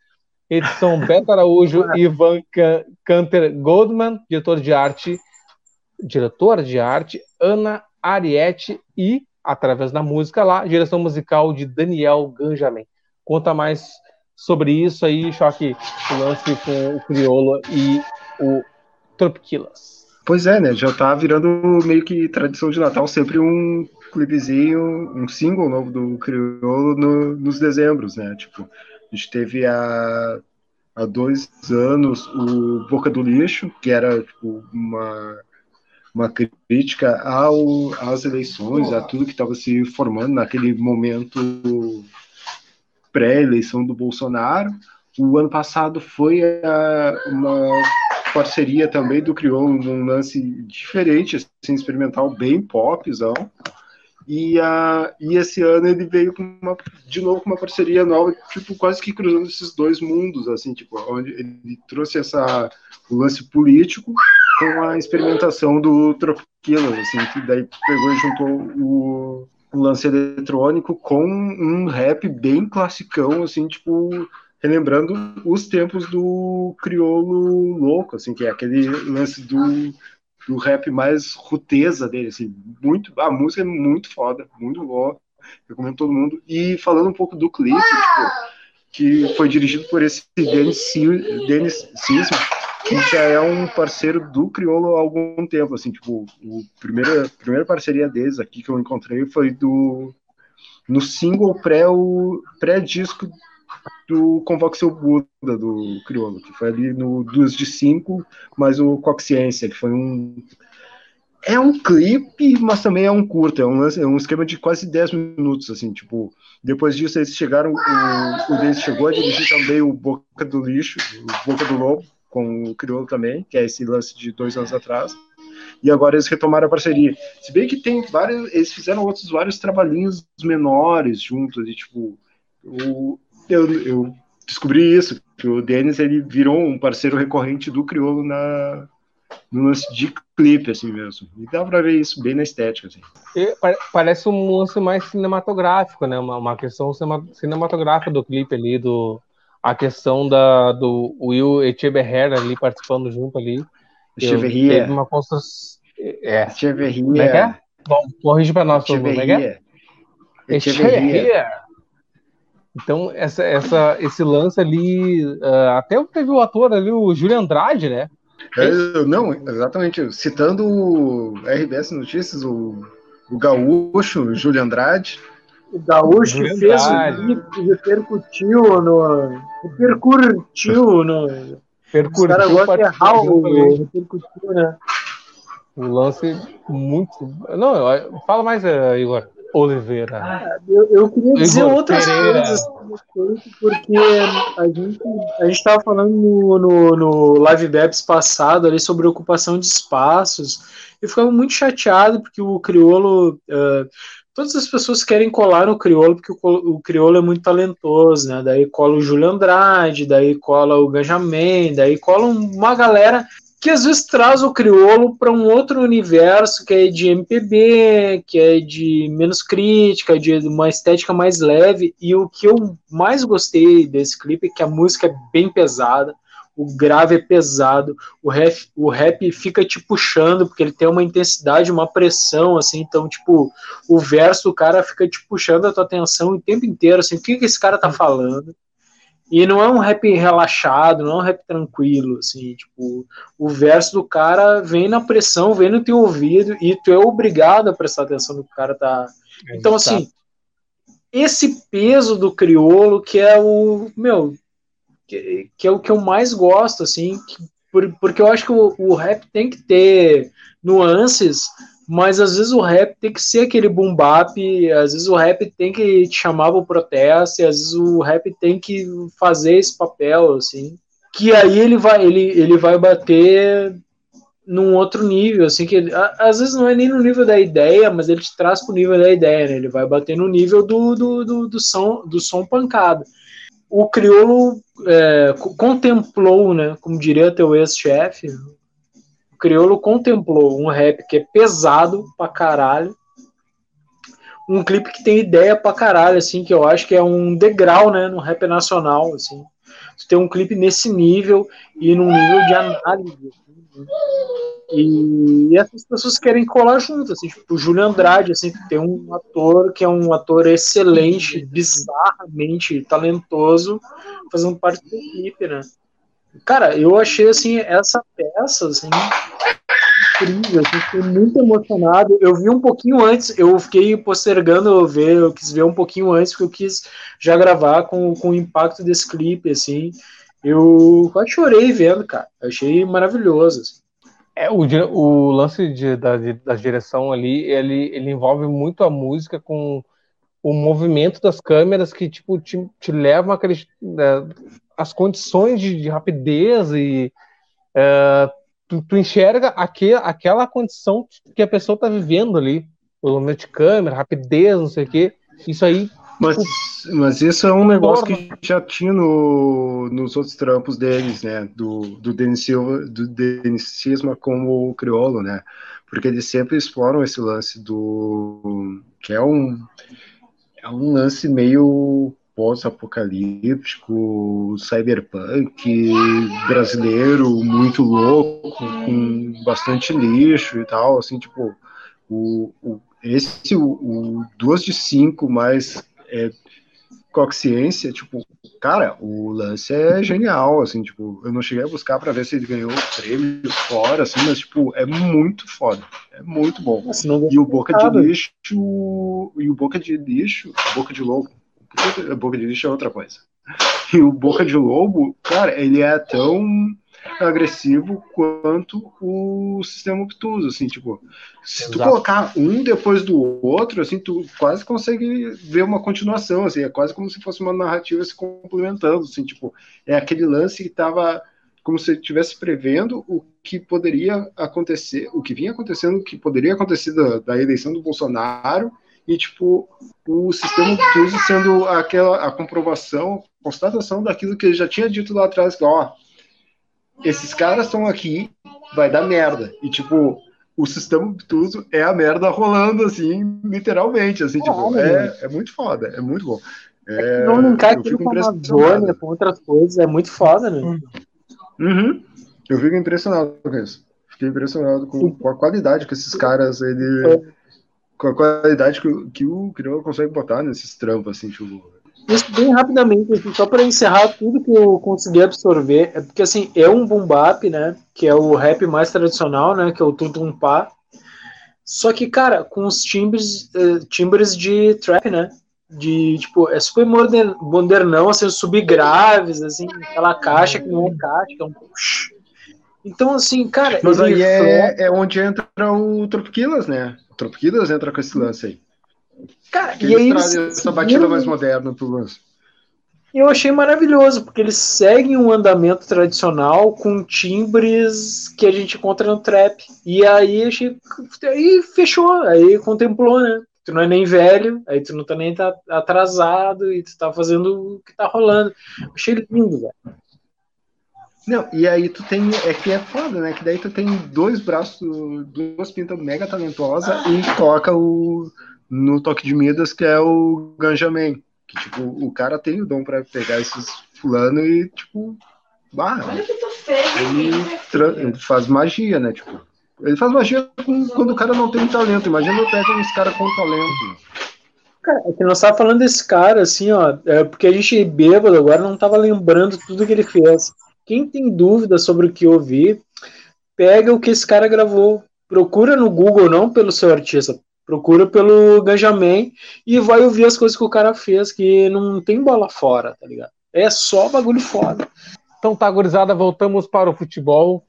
Edição Beto Araújo e Ivan Ca- Canter Goldman, diretor de arte, diretora de arte, Ana Ariete e, através da música lá, direção musical de Daniel Ganjamin. Conta mais sobre isso aí, Choque, o lance com o Criolo e o Tropiquilas. Pois é, né? Já tá virando meio que tradição de Natal, sempre um clipezinho, um single novo do Criolo no- nos dezembros, né? Tipo, a gente teve há, há dois anos o Boca do Lixo, que era tipo, uma, uma crítica ao, às eleições, a tudo que estava se formando naquele momento pré-eleição do Bolsonaro. O ano passado foi a- uma parceria também do Criolo num lance diferente, assim, experimental, bem popzão. E, a, e esse ano ele veio com uma, de novo com uma parceria nova, tipo, quase que cruzando esses dois mundos, assim, tipo, onde ele trouxe essa, o lance político com a experimentação do Tropiquilas, assim, que daí pegou e juntou o, lance eletrônico com um rap bem classicão, assim, tipo, relembrando os tempos do crioulo louco, assim, que é aquele lance do, do rap mais ruteza dele, assim, muito, a música é muito foda, muito boa, recomendo todo mundo, e falando um pouco do clipe, tipo, que foi dirigido por esse Denis, Sil- Denis Sisma, que já é um parceiro do Criolo há algum tempo, assim, tipo, o primeira, a primeira parceria deles aqui que eu encontrei foi do no single pré o pré-disco do Convoque Seu Buda, do Criolo, que foi ali no Duas de Cinco, mais o Coxiência, que foi um. É um clipe, mas também é um curta, é um, é um esquema de quase 10 minutos, assim, tipo. Depois disso, eles chegaram, o, o deles chegou a dirigir também o Boca do Lixo, o Boca do Lobo, com o Criolo também, que é esse lance de dois anos atrás. E agora eles retomaram a parceria. Se bem que tem vários, eles fizeram outros vários trabalhinhos menores juntos, e tipo, o, eu, eu descobri isso, que o Denis ele virou um parceiro recorrente do Criolo na, no lance de clipe, assim mesmo. E dá pra ver isso bem na estética, assim. Pare- Parece um lance mais cinematográfico, né? Uma, uma questão cinema- cinematográfica do clipe ali, do, a questão da, do Will Echeverrer ali participando junto ali. Echeverria. Teve uma construção. É. Echeverria. Como é que é? Bom, corrige para nós, como é que é? Echeverria. Echeverria. Então, essa, essa, esse lance ali. ah, até teve o ator ali, o Júlio Andrade, né? É, não, exatamente. Citando o RBS Notícias, o, o gaúcho, o Júlio Andrade. O Gaúcho que fez o clipe, repercutiu no. Repercutiu no. Os Percurtiu caras gostam de errar o repercutiu, né? o lance muito. Não, fala mais, eh, Igor Oliveira. Eu, eu queria dizer Igor outras Pereira. coisas porque a gente a gente estava falando no, no, no Live Babs passado ali sobre ocupação de espaços. Eu ficava muito chateado porque o Criolo. eh, todas as pessoas querem colar no Criolo porque o, o Criolo é muito talentoso, né? Daí cola o Júlio Andrade, daí cola o Ganjamin, daí cola uma galera que às vezes traz o crioulo para um outro universo que é de MPB, que é de menos crítica, de uma estética mais leve. E o que eu mais gostei desse clipe é que a música é bem pesada, o grave é pesado, o rap, o rap fica te puxando, porque ele tem uma intensidade, uma pressão, assim, então, tipo, o verso do cara fica te puxando a tua atenção o tempo inteiro, assim, o que, que esse cara tá falando? E não é um rap relaxado, não é um rap tranquilo, assim, tipo, o verso do cara vem na pressão, vem no teu ouvido e tu é obrigado a prestar atenção no que o cara tá. Então, assim, esse peso do criolo que é o, meu, que, é o que eu mais gosto, assim, que- por- porque eu acho que o, o rap tem que ter nuances, mas às vezes o rap tem que ser aquele boom bap, às vezes o rap tem que te chamar pro protesto, e às vezes o rap tem que fazer esse papel, assim, que aí ele vai, ele, ele vai bater num outro nível, assim, que a- às vezes não é nem no nível da ideia, mas ele te traz pro nível da ideia, né? Ele vai bater no nível do, do, do, do som, do som pancada. O crioulo é, co- contemplou, né, como diria teu ex-chefe, o crioulo contemplou um rap que é pesado pra caralho, um clipe que tem ideia pra caralho, assim, que eu acho que é um degrau, né, no rap nacional, assim. Tu tem um clipe nesse nível e num nível de análise, E essas pessoas querem colar junto, assim, tipo, o Júlio Andrade, assim, tem um ator que é um ator excelente, bizarramente talentoso, fazendo parte do clipe, né? Cara, eu achei, assim, essa peça, assim, incrível, assim, fiquei muito emocionado. Eu vi um pouquinho antes, eu fiquei postergando ver, eu quis ver um pouquinho antes, porque eu quis já gravar com, com o impacto desse clipe, assim. Eu quase chorei vendo, cara. Eu achei maravilhoso, assim. É, o, o lance de- da, da direção ali, ele, ele envolve muito a música com o movimento das câmeras que, tipo, te, te levam aqueles, né, as condições de, de rapidez e é, tu, tu enxerga aque, aquela condição que a pessoa tá vivendo ali, o movimento de câmera, rapidez, não sei o quê. Isso aí, Mas, mas isso é um negócio que já tinha no, nos outros trampos deles, né? Do, do Denis Silva, do Denis Cisma como o crioulo, né? Porque eles sempre exploram esse lance do. que é um. É um lance meio pós-apocalíptico, cyberpunk, brasileiro, muito louco, com bastante lixo e tal, assim, tipo, o, o, esse, o, o duas de cinco mais é, consciência, tipo, cara, o lance é genial, assim, tipo, eu não cheguei a buscar pra ver se ele ganhou o prêmio fora, assim, mas, tipo, é muito foda, é muito bom. E o Boca de. Lixo, e o Boca de Lixo, Boca de Lobo, Boca de Lixo é outra coisa. E o Boca de Lobo, cara, ele é tão agressivo quanto o sistema obtuso, assim, tipo, se tu Exato. colocar um depois do outro, assim, tu quase consegue ver uma continuação, assim, é quase como se fosse uma narrativa se complementando, assim, tipo, é aquele lance que tava como se estivesse prevendo o que poderia acontecer, o que vinha acontecendo, o que poderia acontecer da, da eleição do Bolsonaro, e, tipo, o sistema obtuso sendo aquela, a comprovação, constatação daquilo que ele já tinha dito lá atrás, que, ó, esses caras estão aqui, vai dar merda. E, tipo, o sistema obtuso é a merda rolando, assim, literalmente, assim, tipo, é, é muito foda, é muito bom. É, não linkar aquilo com. Amazônia, com outras coisas, é muito foda, né? Uhum. Eu fico impressionado com isso. Fiquei impressionado com, com a qualidade que esses caras, ele. Com a qualidade que, que o Crioulo consegue botar nesses trampos, assim, tipo. Isso bem rapidamente, assim, só para encerrar tudo que eu consegui absorver, é porque assim, é um boom bap, né, que é o rap mais tradicional, né, que é o tum pá. Só que, cara, com os timbres, uh, timbres de trap, né? De, tipo, é super modern, modernão, assim, subgraves, assim, aquela caixa que não é caixa, que é um... Então, assim, cara... Mas aí é, é onde entra o Tropiquilas, né? O Tropiquilas entra com esse lance aí. Cara, e aí eles essa batida mais moderna pro lance. Eu achei maravilhoso, porque eles seguem um andamento tradicional com timbres que a gente encontra no trap. E aí achei. Aí fechou, aí contemplou, né? Tu não é nem velho, aí tu não tá nem tá atrasado e tu tá fazendo o que tá rolando. Achei lindo, velho. Não, e aí tu tem. É que é foda, né? Que daí tu tem dois braços, duas pintas mega talentosa e toca o no toque de Midas, que é o Ganjamin. Que, tipo, o cara tem o dom para pegar esses fulano e, tipo, barra. Olha que tu fez, ele, ele faz magia, né? Tipo, ele faz magia com, quando o cara não tem talento. Imagina eu pego uns caras com talento. Cara, é que nós tava falando desse cara, assim, ó, é porque a gente bêbado agora não tava lembrando tudo que ele fez. Quem tem dúvida sobre o que ouvir, pega o que esse cara gravou. Procura no Google, não pelo seu artista, Procura pelo Ganjamin e vai ouvir as coisas que o cara fez, que não tem bola fora, tá ligado? É só bagulho foda. Então tá, gurizada, voltamos para o futebol.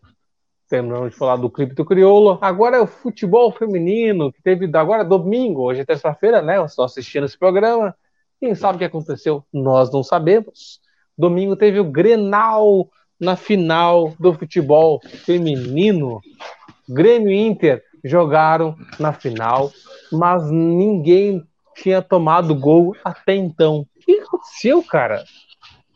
Terminamos de falar do Cripto Crioulo. Agora é o futebol feminino, que teve agora domingo, hoje é terça-feira, né? Eu estou assistindo esse programa. Quem sabe o que aconteceu? Nós não sabemos. Domingo teve o Grenal na final do futebol feminino. Grêmio Inter jogaram na final, mas ninguém tinha tomado gol até então. O que aconteceu, cara?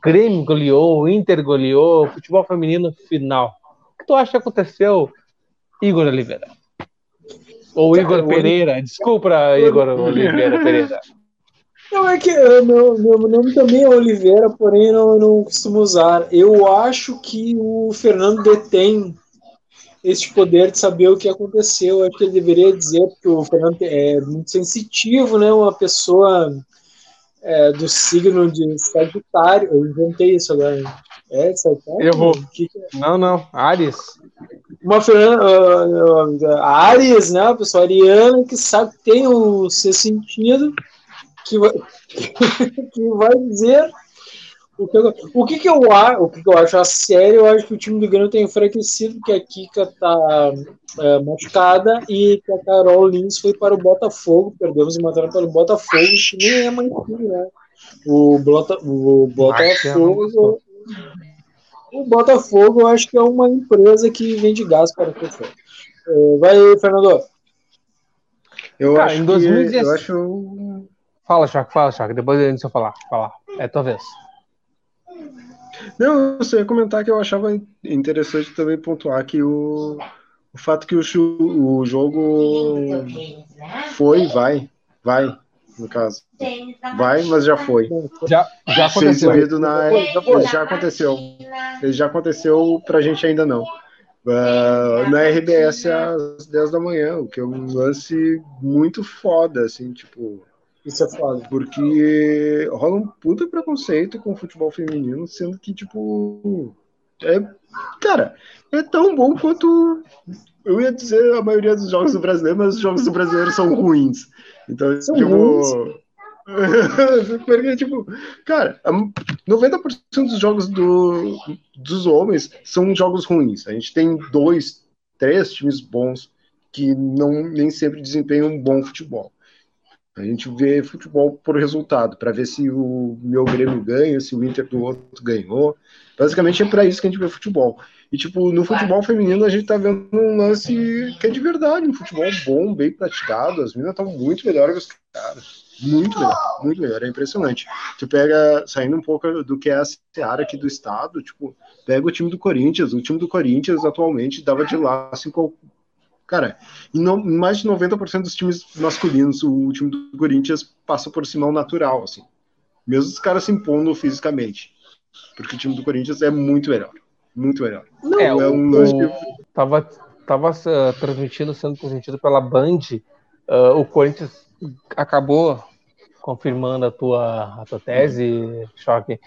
Grêmio goleou, Inter goleou, futebol feminino final. O que tu acha que aconteceu, Igor Oliveira? Ou Igor Pereira? Desculpa, Igor Oliveira Pereira. Não, é que meu, meu nome também é Oliveira, porém não, não costumo usar. Eu acho que o Fernando detém esse poder de saber o que aconteceu. Acho que ele deveria dizer, porque o Fernando é muito sensitivo, né? Uma pessoa é, do signo de Sagitário. Eu inventei isso agora. É, Sagitário? Eu vou. Que que é? Não, não. Ares. Uma uh, uh, Ares, né? Uma pessoa ariana que sabe que tem o seu sentido, que vai, que vai dizer o que, eu, o que, que eu acho, o que, que eu acho a sério, eu acho que o time do Grêmio tem enfraquecido, porque a Kika tá é, machucada e que a Carol Lins foi para o Botafogo, perdemos e mataram para o Botafogo, que nem é mais né? O, Bota, o Botafogo. O Botafogo eu acho que é uma empresa que vende gás para a pessoa. É, vai, Fernando. Eu Cara, acho em 2016... que, eu acho. Fala, Chaco, fala, Chaco. Depois a gente falar. falar. É tua vez. Não, eu só ia comentar que eu achava interessante também pontuar que o, o fato que o, o jogo foi, vai, vai, no caso. Vai, mas já foi. Já, já aconteceu. Na, já aconteceu. Já aconteceu pra gente ainda não. Uh, na RBS às 10 da manhã, o que é um lance muito foda, assim, tipo. Isso é foda. Porque rola um puta preconceito com o futebol feminino, sendo que, tipo. É, cara, é tão bom quanto. Eu ia dizer a maioria dos jogos do brasileiro, mas os jogos do brasileiro são ruins. Então, são tipo. Ruins. Porque, tipo, cara, 90% dos jogos do, dos homens são jogos ruins. A gente tem dois, três times bons que não nem sempre desempenham um bom futebol. A gente vê futebol por resultado, para ver se o meu Grêmio ganha, se o Inter do outro ganhou. Basicamente é para isso que a gente vê futebol. E, tipo, no futebol feminino a gente tá vendo um lance que é de verdade, um futebol bom, bem praticado. As meninas estão muito melhores que os caras. Muito melhor, muito melhor, é impressionante. Tu pega, saindo um pouco do que é a Seara aqui do estado, tipo, pega o time do Corinthians. O time do Corinthians atualmente dava de laço em, Cara, em, no, mais de 90% dos times masculinos, o time do Corinthians passa por cima ao natural, assim. Mesmo os caras se impondo fisicamente. Porque o time do Corinthians é muito melhor. Muito melhor. Não, é, é um o, lance que... tava, tava uh, transmitindo, sendo transmitido pela Band, uh, o Corinthians acabou confirmando a tua, a tua tese, Choque,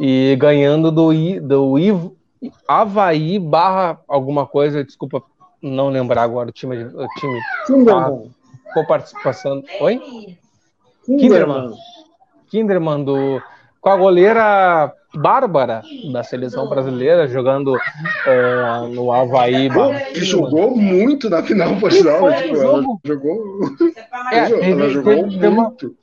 e ganhando do, do Ivo, Havaí barra alguma coisa, desculpa não lembrar agora o time. O time Kinderman. com participação. Oi? Kinderman. Kinderman do, com a goleira Bárbara da seleção brasileira jogando uh, no Havaí. Que jogou muito na final, por sinal. Tipo, ela jogou. É, ela jogou muito.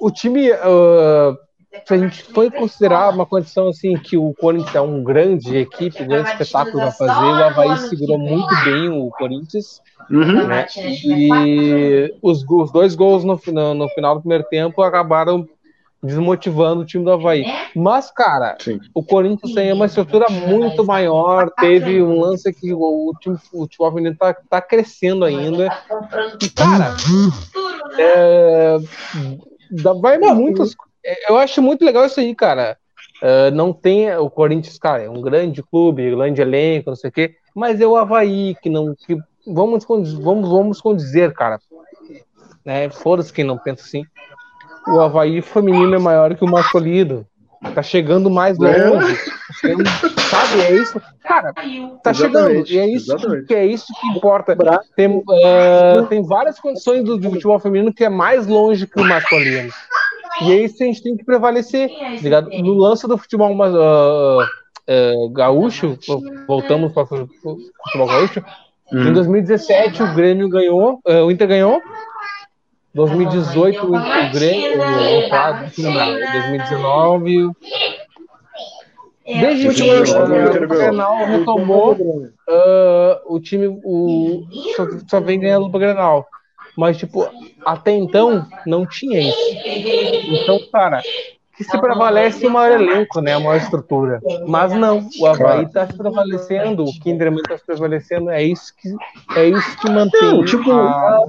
o time. Uh, se a gente foi considerar uma condição assim que o Corinthians é um grande equipe, um grande espetáculo para fazer, o Havaí segurou muito bem o Corinthians. Uhum. Né? E os, os, dois gols no, no, no, final do primeiro tempo acabaram desmotivando o time do Havaí. Mas, cara, Sim. o Corinthians tem uma estrutura muito maior. Teve um lance que o, time, o time feminino tá, tá crescendo ainda. E, cara, é, vai muitas eu acho muito legal isso aí, cara. Uh, não tem o Corinthians, cara, é um grande clube, grande elenco, não sei o quê, mas é o Havaí que não. Que, vamos, vamos, vamos condizer, cara. Né, Foda-se quem não pensa assim. O Havaí feminino é maior que o masculino. Tá chegando mais longe. Tá chegando, sabe? É isso. Cara, tá chegando. E é isso, que, é isso que importa. Tem, uh, tem várias condições do, do futebol feminino que é mais longe que o masculino. E é isso que a gente tem que prevalecer. Ligado? No lance do futebol uh, uh, gaúcho, voltamos para o futebol gaúcho. Hum. Em 2017 o Grêmio ganhou, uh, o Inter ganhou. 2018 o, o Grêmio, o, o, 2019 Desde que o Grenal retomou, uh, o time o, só, só vem ganhando para Grenal. Mas, tipo, até então não tinha isso. Então, cara, que se prevalece o maior elenco, né? A maior estrutura. Mas não, o Havaí está se prevalecendo, o Kinderman está se prevalecendo, é isso que, é isso que mantém não, tipo, a, a, a,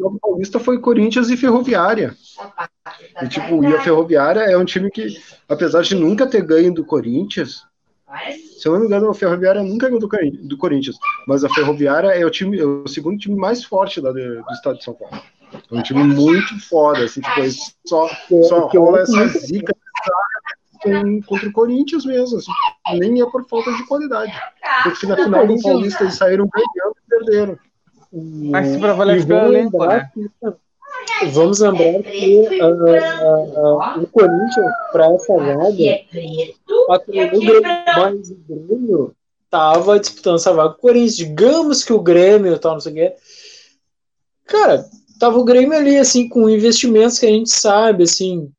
o Paulista foi Corinthians e Ferroviária. E, tipo, e a Ferroviária é um time que, apesar de nunca ter ganho do Corinthians, se eu não me engano, a Ferroviária nunca ganhou do, do Corinthians, mas a Ferroviária é o, time, é o segundo time mais forte da, do estado de São Paulo. É um time muito foda, assim, tipo, só, só rola essa zica contra o Corinthians mesmo, assim, nem é por falta de qualidade. Porque na final do Paulista eles saíram ganhando e perderam. Mas se prevalece pelo elenco, né? Vamos lembrar que uh, uh, o Corinthians, para essa vaga, patrocinou o Grêmio, mas o Grêmio estava disputando essa vaga com o Corinthians. Digamos que o Grêmio tal, não sei o quê. Cara, tava o Grêmio ali, assim, com investimentos que a gente sabe, assim,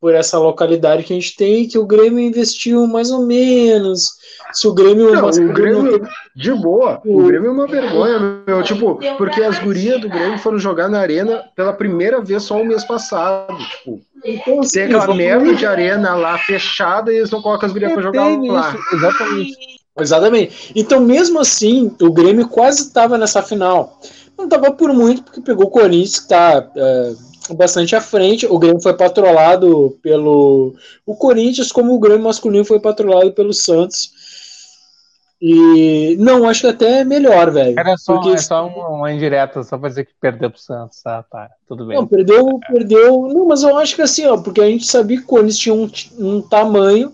por essa localidade que a gente tem, que o Grêmio investiu mais ou menos. Se o Grêmio. Não, o Grêmio, de boa. O Grêmio é uma vergonha, meu. Tipo, porque as gurias do Grêmio foram jogar na arena pela primeira vez só o mês passado. Tipo, então, assim, tem aquela merda de arena lá fechada e eles não colocam as gurias pra jogar lá. Isso, exatamente. Exatamente. Então, mesmo assim, o Grêmio quase estava nessa final. Não estava por muito, porque pegou o Corinthians, que está. É, bastante à frente. O Grêmio foi patrolado pelo o Corinthians, como o Grêmio masculino foi patrolado pelo Santos. E não, acho que até é melhor, velho. Era só, porque... é só uma, uma indireta, só pra dizer que perdeu pro Santos, tá, tá, tudo bem. Não, perdeu, perdeu. Não, mas eu acho que assim, ó, porque a gente sabia que o Corinthians tinha um, um tamanho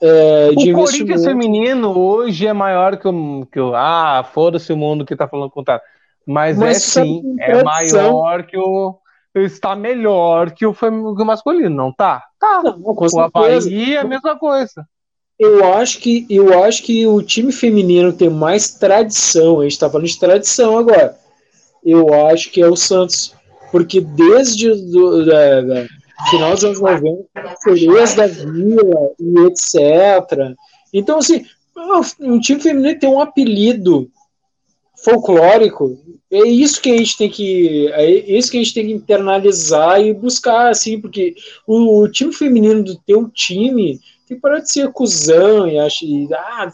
é, de o Corinthians feminino hoje é maior que o. Que o ah, foda-se o mundo que tá falando contrário. Mas, mas é sim, é maior que o está melhor que o, que o masculino, não tá? Tá. Não, o Havaí é a mesma coisa. Eu acho, que, eu acho que o time feminino tem mais tradição. A gente está falando de tradição agora. Eu acho que é o Santos. Porque desde o final dos anos 90, Cerejas da Vila e etc. Então, assim, um time feminino tem um apelido folclórico, é isso que a gente tem que é isso que a gente tem que internalizar e buscar assim, porque o, o time feminino do teu time tem que parar de ser cuzão e acha ah,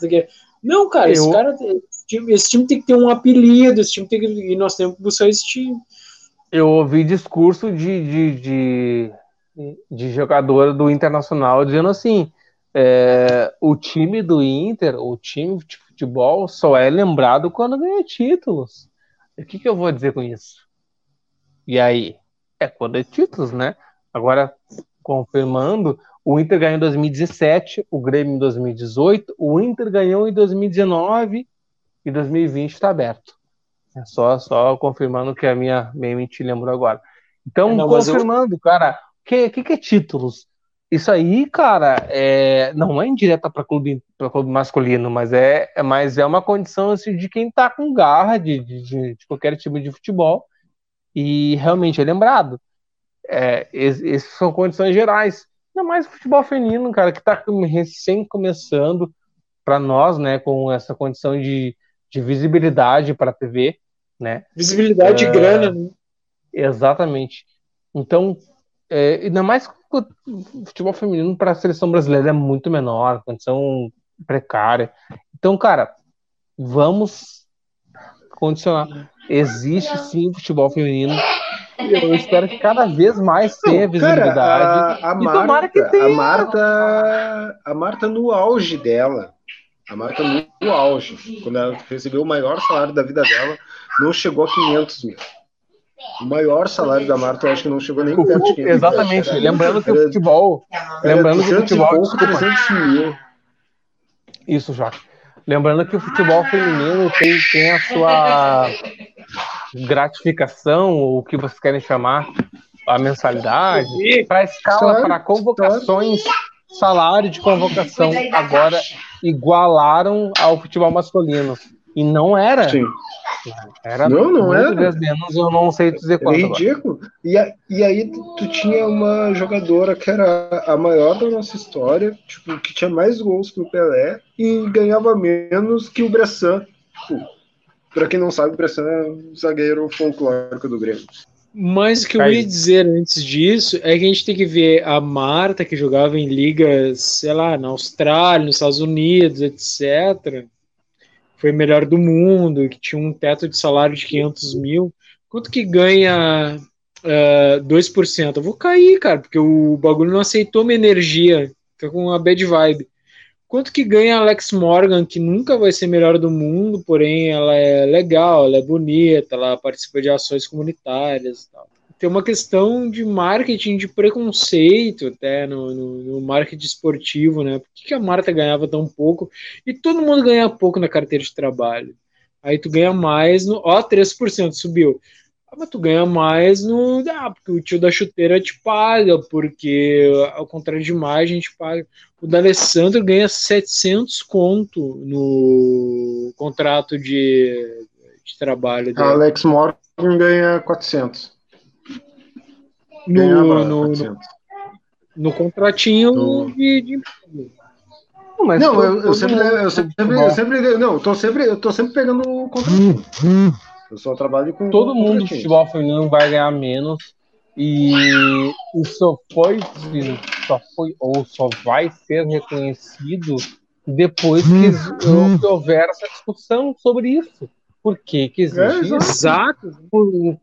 não, cara, Eu... esse cara esse time, esse time, tem que ter um apelido, esse time tem que e nós temos que buscar esse time. Eu ouvi discurso de, de, de, de jogadora do Internacional dizendo assim, é, o time do Inter, o time de futebol, só é lembrado quando ganha títulos. O que, que eu vou dizer com isso? E aí? É quando é títulos, né? Agora, confirmando, o Inter ganhou em 2017, o Grêmio em 2018, o Inter ganhou em 2019 e 2020 está aberto. É só, só confirmando que a minha, mente lembrou agora. Então, é, não, confirmando, eu... cara, o que, que, que é títulos? Isso aí, cara, é, não é indireta para clube, clube masculino, mas é, é, mas é uma condição assim, de quem tá com garra de, de, de qualquer time de futebol e realmente é lembrado. É, essas são condições gerais. Ainda mais o futebol feminino, cara, que está recém começando para nós, né, com essa condição de, de visibilidade para a TV, né? Visibilidade e grana, né? Exatamente. Então, é, ainda mais o futebol feminino para a seleção brasileira é muito menor, condição precária. Então, cara, vamos condicionar. Existe sim futebol feminino. Eu espero que cada vez mais tenha visibilidade. Cara, a, a Marta, que tenha. A Marta, a Marta no auge dela. A Marta no auge. Quando ela recebeu o maior salário da vida dela, não chegou a 500 mil. O maior salário da Marta, eu acho que não chegou nem perto de 500 Exatamente. Era, lembrando que o futebol. lembrando que o futebol. Pouco, 300 mil. Isso, Jorge. Lembrando que o futebol feminino tem, tem a sua gratificação, ou o que vocês querem chamar, a mensalidade, para escala, para convocações, salário de convocação. Agora igualaram ao futebol masculino. E não era. Sim. Era não, não era. menos, eu não sei dizer quanto. É ridículo. E, a, e aí tu, tu, tinha uma jogadora que era a maior da nossa história, tipo, que tinha mais gols que o Pelé e ganhava menos que o Bressan. Tipo, pra quem não sabe, o Bressan é um zagueiro folclórico do Grêmio. Mas o que eu ia dizer antes disso é que a gente tem que ver a Marta, que jogava em ligas, sei lá, na Austrália, nos Estados Unidos, etc foi melhor do mundo, que tinha um teto de salário de 500 mil. Quanto que ganha uh, ah, 2%? Eu vou cair, cara, porque o bagulho não aceitou minha energia, fica com uma bad vibe. Quanto que ganha Alex Morgan, que nunca vai ser melhor do mundo, porém ela é legal, ela é bonita, ela participa de ações comunitárias e tal tem uma questão de marketing, de preconceito até no, no, no marketing esportivo, né? Por que, que, a Marta ganhava tão pouco? E todo mundo ganha pouco na carteira de trabalho. Aí tu ganha mais no. Ó, 3% subiu. Ah, mas tu ganha mais no. Ah, porque o tio da chuteira te paga, porque ao contrário de mais, a gente paga. O D'Alessandro ganha 700 conto no contrato de, de trabalho dele. Alex Morgan ganha 400 no, no, no, no, contratinho no... de, de não, mas não, eu, eu, sempre, eu, sempre, eu sempre, não, tô sempre, eu tô sempre pegando o contratinho. Eu só trabalho com todo mundo do futebol feminino vai ganhar menos e isso foi, só foi ou só vai ser reconhecido depois que, que houver essa discussão sobre isso. Por que que existe é, Exato.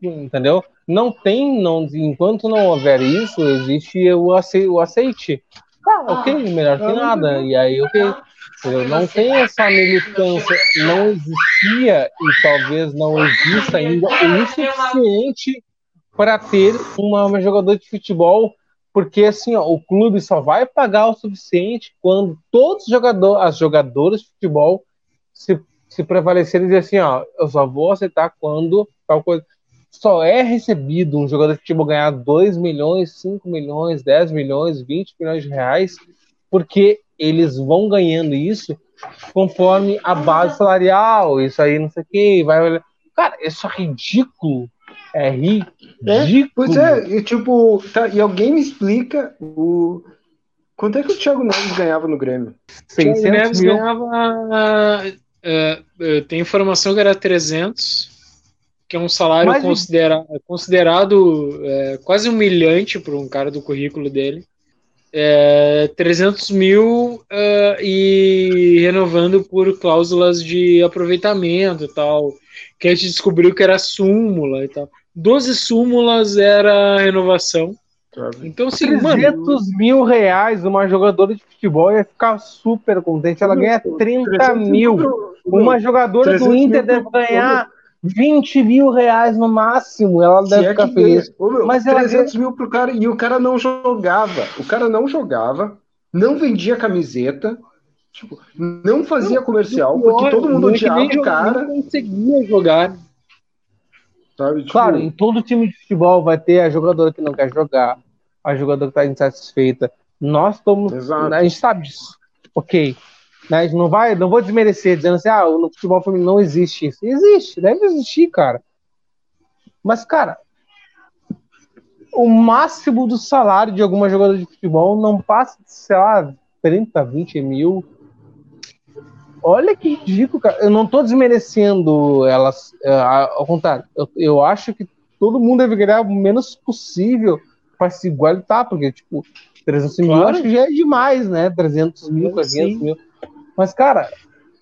Entendeu? Não tem, não, enquanto não houver isso, existe o, ace, o aceite. Tá, ok, melhor que nada. E aí, ok. Não tem essa militância, não existia e talvez não exista ainda o suficiente para ter uma, uma jogador de futebol, porque assim, ó, o clube só vai pagar o suficiente quando todos os jogadores, as jogadoras de futebol se se prevalecer e dizer assim, ó, eu só vou aceitar quando tal coisa. Só é recebido um jogador de futebol ganhar 2 milhões, 5 milhões, 10 milhões, 20 milhões de reais, porque eles vão ganhando isso conforme a base salarial, isso aí não sei o que, vai. Cara, isso é ridículo. É ridículo. É, pois é, e tipo, tá, e alguém me explica o. Quanto é que o Thiago Neves ganhava no Grêmio? 600 Neves mil. ganhava Uh, tem informação que era 300, que é um salário Mas, considera considerado é, quase humilhante para um cara do currículo dele. É, 300 mil uh, e renovando por cláusulas de aproveitamento e tal, que a gente descobriu que era súmula e tal. 12 súmulas era renovação? Então, assim, mano, 300 mil reais uma jogadora de futebol ia ficar super contente. Ela ganha 30 300 mil. pro- Uma jogadora do 300 mil Inter deve ganhar 20 mil reais no máximo. Ela Se deve é ficar feliz. Ô, meu, Mas ela 300 mil pro cara e o cara não jogava. O cara não jogava, não vendia camiseta, tipo, não fazia comercial, porque todo mundo não odiava o cara, Não conseguia jogar. sabe? Tipo, Claro, em todo time de futebol vai ter a jogadora que não quer jogar, a jogadora que está insatisfeita. Nós estamos. Exato. A gente sabe disso. Ok. Né, gente não vai, não vou desmerecer dizendo assim, ah, no futebol feminino não existe isso. Existe, deve existir, cara. Mas, cara, o máximo do salário de alguma jogadora de futebol não passa de, sei lá, 30, 20 mil. Olha que ridículo, cara. Eu não tô desmerecendo elas. é, Ao contrário, eu, eu acho que todo mundo deve ganhar o menos possível para se igualitar, porque, tipo, 300 mil eu Claro. acho que já é demais, né? 300 mil, Sim. 400 mil. Mas, cara,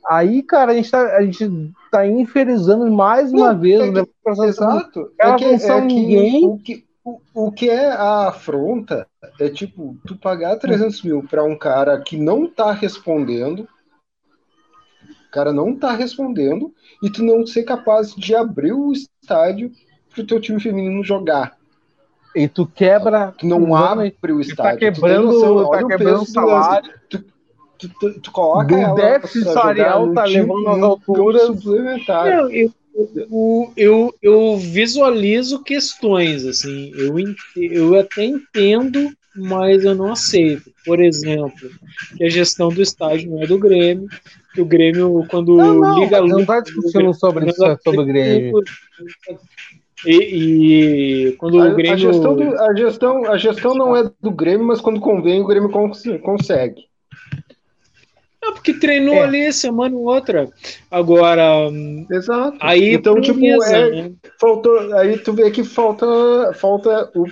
aí, cara, a gente tá, a gente tá inferizando mais uma Não, vez é o que- departamento Exato. Elas é que, não são é que ninguém. O que, o, o que é a afronta é tipo, tu pagar 300 mil pra um cara que não tá respondendo, o cara não tá respondendo, e tu não ser capaz de abrir o estádio pro teu time feminino jogar. E tu quebra. Tu não abre o Tu tá estádio. tu tem quebrando, noção, tá quebrando o salário. Tu, tu, tu, tu coloca Do ela déficit salarial tá time- levando às alturas. Não, eu, eu, eu, eu visualizo questões, assim, eu, eu até entendo, mas eu não aceito. Por exemplo, que a gestão do estádio não é do Grêmio, que o Grêmio, quando Não, não, liga a não luz. tá discutindo sobre isso, sobre o Grêmio. E, e quando A, o Grêmio. a gestão do- a, gestão, a gestão não é do Grêmio, mas quando convém, o Grêmio cons- consegue. Ah, porque treinou É. ali semana ou outra. Agora, Exato. aí então, tipo, prioriza, é, né? faltou, aí tu vê que falta, falta, o,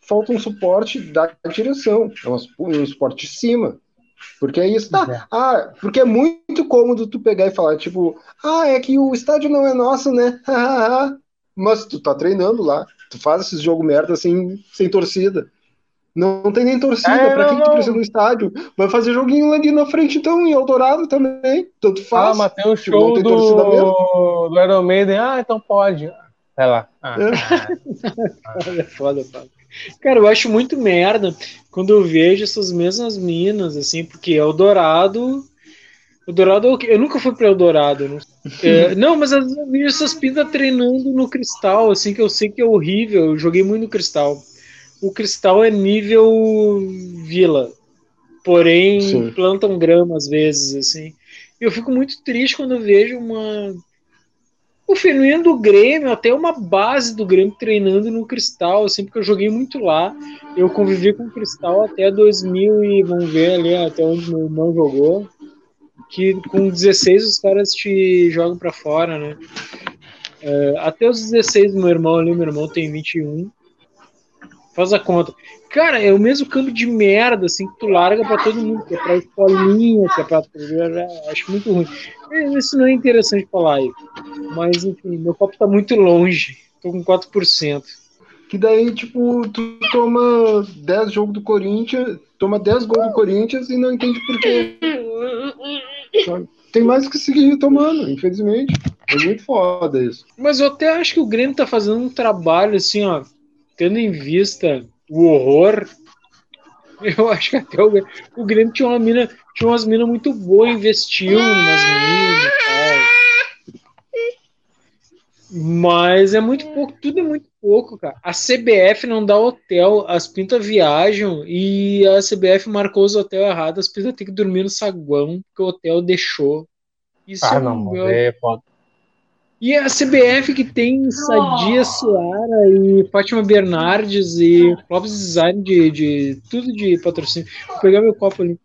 falta um suporte da direção. É um, um suporte de cima. Porque é isso. Tá. É. Ah, porque é muito cômodo tu pegar e falar, tipo, ah, é que o estádio não é nosso, né? Mas tu tá treinando lá. Tu faz esses jogo merda sem, sem torcida. Não, não tem nem torcida. É, pra não, que tu precisa do estádio? Vai fazer joguinho ali na frente, então, em Eldorado também. Tanto Ah, faz. mas tem o Tipo, não show tem torcida do, do Iron Maiden. Ah, então pode. Vai lá. Ah, É. Foda, foda, foda. Cara, eu acho muito merda quando eu vejo essas mesmas minas, assim, porque Eldorado. Eldorado, é o quê? eu nunca fui pra Eldorado. Não, É, não mas às vezes eu vejo essas pintas treinando no cristal, assim, que eu sei que é horrível. Eu joguei muito no cristal. O cristal é nível vila, porém Sim. plantam grama às vezes, assim. Eu fico muito triste quando eu vejo uma o feminino do Grêmio, até uma base do Grêmio treinando no Cristal, assim, porque eu joguei muito lá. Eu convivi com o Cristal até 2000 e vamos ver ali até onde meu irmão jogou. Que com 16 os caras te jogam pra fora, né? É, até os 16 do meu irmão ali, meu irmão tem 21. Faz a conta. Cara, é o mesmo campo de merda, assim, que tu larga pra todo mundo, que é pra escolinha, que é pra. Acho muito ruim. É, Isso não é interessante falar aí. Mas, enfim, meu copo tá muito longe. Tô com 4%. Que daí, tipo, tu toma 10 jogos do Corinthians, toma 10 gols do Corinthians e não entende por quê. Tem mais que seguir tomando, infelizmente. É muito foda isso. Mas eu até acho que o Grêmio tá fazendo um trabalho, assim, ó, tendo em vista o horror. Eu acho que até o, o Grêmio tinha uma mina, tinha umas minas muito boas, investiu nas minas e tal. Mas é muito pouco, tudo é muito pouco, cara. A CBF não dá hotel, as pintas viajam e a CBF marcou os hotéis errados, as pintas têm que dormir no saguão, porque o hotel deixou. Isso Ah, é não, mas é foda. E a CBF que tem Sadia Seara e Fátima Bernardes e Clóvis Design de, de tudo de patrocínio. Vou pegar meu copo ali.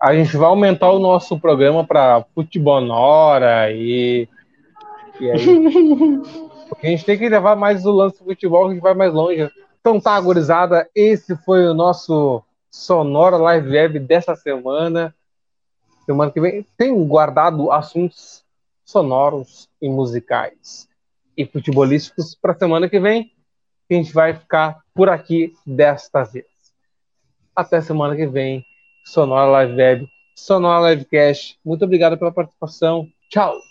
A gente vai aumentar o nosso programa para futebol Nora e. E aí. Porque a gente tem que levar mais o lance do futebol, que a gente vai mais longe. Então tá, gurizada, esse foi o nosso Sonora Live Web dessa semana. Semana que vem tem guardado assuntos sonoros e musicais e futebolísticos para semana que vem. a gente vai ficar por aqui desta vez. Até semana que vem. Sonora Live Web, Sonora Livecast. Muito obrigado pela participação. Tchau!